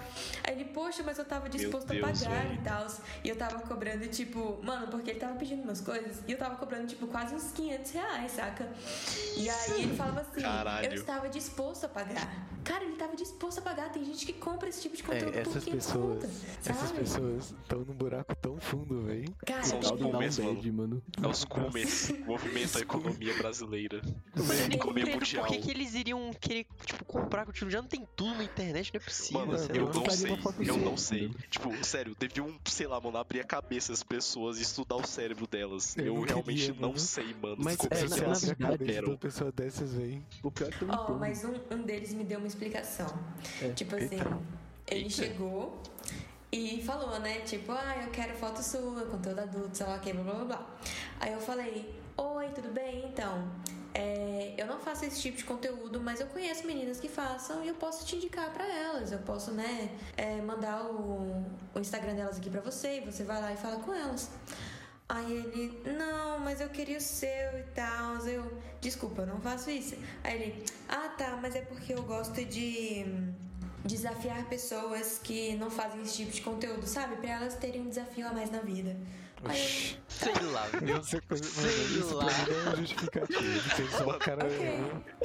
Aí ele, poxa, mas eu tava disposto Deus, a pagar velho. e tal. E eu tava cobrando, tipo, mano, porque ele tava pedindo umas coisas e eu tava cobrando, tipo, quase uns 500 reais, saca? E aí ele falava assim, Caralho. eu estava disposto a pagar. Cara, ele tava disposto a pagar. Tem gente que compra esse tipo de conteúdo É, por essas 500 pessoas, contas, essas pessoas estão num buraco tão fundo, velho. Cara, São os down bad, mano. É os Coomers, movimento a economia brasileira. Eu não Economia mundial. por que, que eles iriam querer, tipo, comprar contigo. Já não tem tudo na internet, não é possível. Mano, eu lá. não sei, uma eu sua, não sei. Tipo, sério, deviam, sei lá, mano, abrir a cabeça das pessoas e estudar o cérebro delas. Eu Eu, não realmente queria, não mano. sei, mano. Mas como é, se na- elas na verdade, cabeça operam. da pessoa dessas, velho. O pior é que eu Ó, entendo. mas um, um deles me deu uma explicação. É. Tipo assim, Eita. ele Eita. chegou e falou, né? Tipo, ah, eu quero foto sua, conteúdo adulto, sei lá o que, blá blá blá blá. Aí eu falei, oi, tudo bem? Então, é, eu não faço esse tipo de conteúdo, mas eu conheço meninas que façam e eu posso te indicar pra elas. Eu posso, né, é, mandar o, o Instagram delas aqui pra você e você vai lá e fala com elas. Aí ele, não, mas eu queria o seu e tal. Eu, desculpa, eu não faço isso. Aí ele, ah tá, mas é porque eu gosto de desafiar pessoas que não fazem esse tipo de conteúdo, sabe? Pra elas terem um desafio a mais na vida. Oxi. Sei lá, viu? não sei lá. pra mim não é justificativo. Tem só o cara. Ok.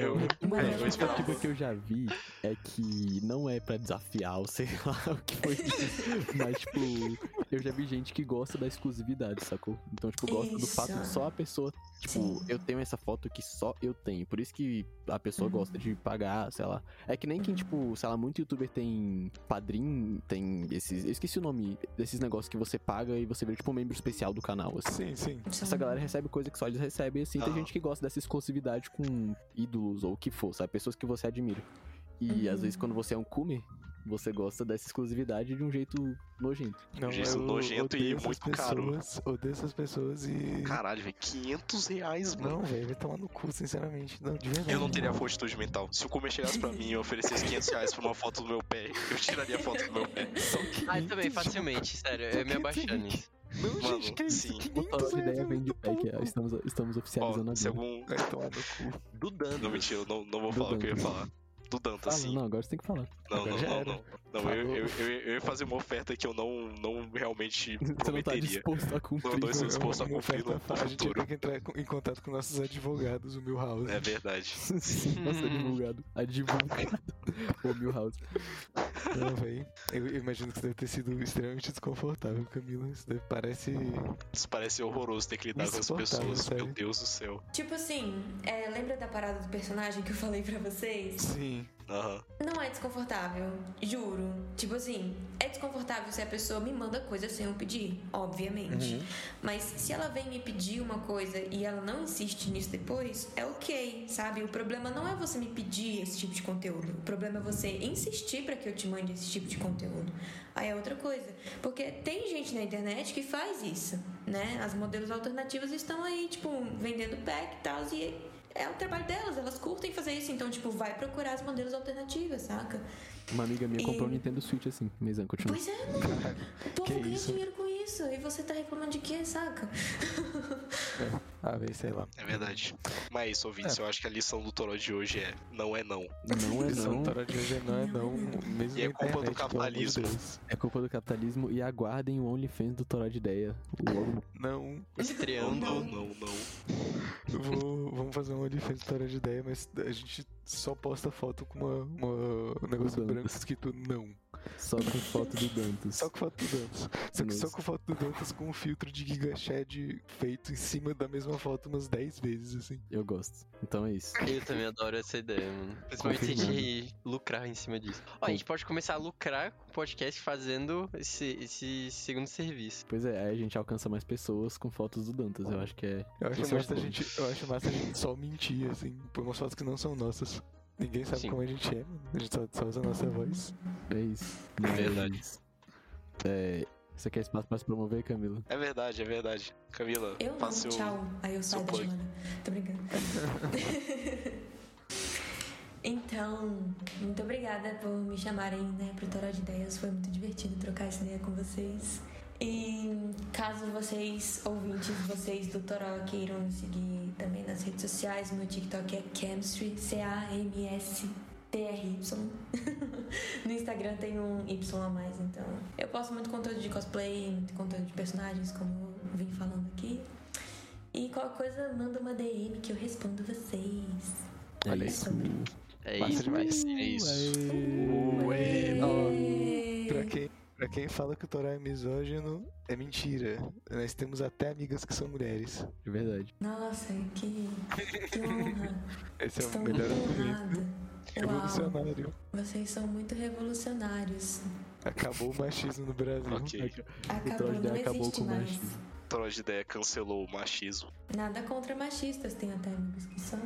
Eu, Uma Mas eu eu vou justificativa que eu já vi é que não é pra desafiar ou sei lá o que foi isso. Mas, tipo, eu já vi gente que gosta da exclusividade, sacou? Então, tipo, gosta do fato de só a pessoa. Tipo, Sim. eu tenho essa foto que só eu tenho. Por isso que a pessoa Uhum. gosta de pagar, sei lá. É que nem quem, tipo, sei lá, muito youtuber tem padrinho, tem esses. Eu esqueci o nome desses negócios que você paga e você vira, tipo, um membro especial do canal, assim. Sim, sim. Essa galera recebe coisa que só eles recebem, assim. Tem gente que gosta dessa exclusividade com ídolos ou o que for, sabe? Pessoas que você admira. E Uhum. às vezes, quando você é um Kumer, você gosta dessa exclusividade de um jeito nojento. Não, Jeito eu nojento e muito caro. pessoas, Odeio essas pessoas e. Caralho, velho, 500 reais, mano. Não, velho, vai tomar no cu, sinceramente. Não, de verdade. Eu não teria fortitude mental. Se o Comer chegasse pra mim e oferecesse 500 reais por uma foto do meu pé, eu tiraria a foto do meu pé. Ah, eu também, 500, facilmente, sério. Eu me abaixando nisso. Não, Mano, gente, que isso? sim. 500 Toda reais ideia é vem de pé, que é- estamos, estamos oficializando Ó, se algum. Vai tomar no cu. Dudando. Não, mentira, eu não, não vou falar o que eu ia falar. Do Dantas, Fala, sim. não, agora você tem que falar. Não, Agora não, já não, era. não. Não, eu, eu, eu, eu ia fazer uma oferta que eu não, não realmente Você não tá prometeria. disposto a cumprir. Não, não estou disposto a cumprir no, A gente tem que entrar em contato com nossos advogados, o Milhouse. É verdade. Sim, Nossa, divulgado. Advogado. Ô, Milhouse. Não, véi. Eu, eu imagino que isso deve ter sido extremamente desconfortável, Camila. Isso deve, parece. Isso parece horroroso ter que lidar com as pessoas. sério. Meu Deus do céu. Tipo assim, é, lembra da parada do personagem que eu falei pra vocês? Sim. Aham. Não é desconfortável, juro. Tipo assim, é desconfortável se a pessoa me manda coisa sem eu pedir, obviamente. Mas se ela vem me pedir uma coisa e ela não insiste nisso depois, é ok, sabe? O problema não é você me pedir esse tipo de conteúdo. O problema é você insistir pra que eu te mande esse tipo de conteúdo. Aí é outra coisa. Porque tem gente na internet que faz isso, né? As modelos alternativas estão aí, tipo, vendendo pack e tal, e é o trabalho delas, elas curtem fazer isso, então, tipo, vai procurar as modelos alternativas, saca? Uma amiga minha E- comprou um Nintendo Switch assim. Mesmo, continua. Pois é, mano. O povo ganha dinheiro com isso, e você tá reclamando de quê, saca? Ah, véi, sei lá. É verdade. Mas é isso, ouvintes, eu acho que a lição do Toró de hoje é não é não. Não é não. Tora de hoje não é não. Mesmo E é culpa do internet, de capitalismo. É culpa do capitalismo e aguardem o OnlyFans do Toró de Ideia. Logo Não. Esse Não, triângulo. não, não, vou, vamos fazer um OnlyFans Tora de ideia, mas a gente só posta foto com uma, uma- um negócio branco escrito não. Só com foto do Dantas. Só com foto do Dantas. Só que só com foto do Dantas com um filtro de Giga Shed feito em cima da mesma foto umas 10 vezes, assim. Eu gosto. Então é isso. Eu também adoro essa ideia, mano. Principalmente se a gente lucrar em cima disso. Ó, a gente pode começar a lucrar com o podcast fazendo esse, esse segundo serviço. Pois é, aí a gente alcança mais pessoas com fotos do Dantas. Eu acho que é. Eu acho, eu massa a gente, eu acho massa a gente só mentir, assim, por umas fotos que não são nossas. Ninguém sabe Sim. como a gente é, mano. A gente só, só usa a nossa voz. É isso. Verdade. Mas, É. Você quer espaço pra se promover, Camila? É verdade, é verdade. Camila, Eu não, faça seu. tchau. Aí eu saio da chamada. Tô brincando. então, muito obrigada por me chamarem, né, pro Toró de Ideias. Foi muito divertido trocar essa ideia com vocês. E caso vocês, ouvintes, vocês do Toró queiram me seguir também nas redes sociais, meu TikTok é Chemistry, C-A-M-S-T-R-Y. no Instagram tem um Y a mais, então. Eu posto muito conteúdo de cosplay, muito conteúdo de personagens, como eu vim falando aqui. E qualquer coisa, manda uma DM que eu respondo vocês. É Olha isso. É isso, demais. mas. É isso. Ué. Pra quem, pra quem fala que o Torá é misógino, é mentira. Nós temos até amigas que são mulheres. É verdade. Nossa, que, que honra. Esse é Estou o melhor argumento. Uau, Revolucionário. vocês são muito revolucionários. Acabou o machismo no Brasil. Ok. Acabou, Troll de não Ideia acabou com o mais. machismo. Toró de ideia cancelou o machismo. Nada contra machistas, tem até amigos que são.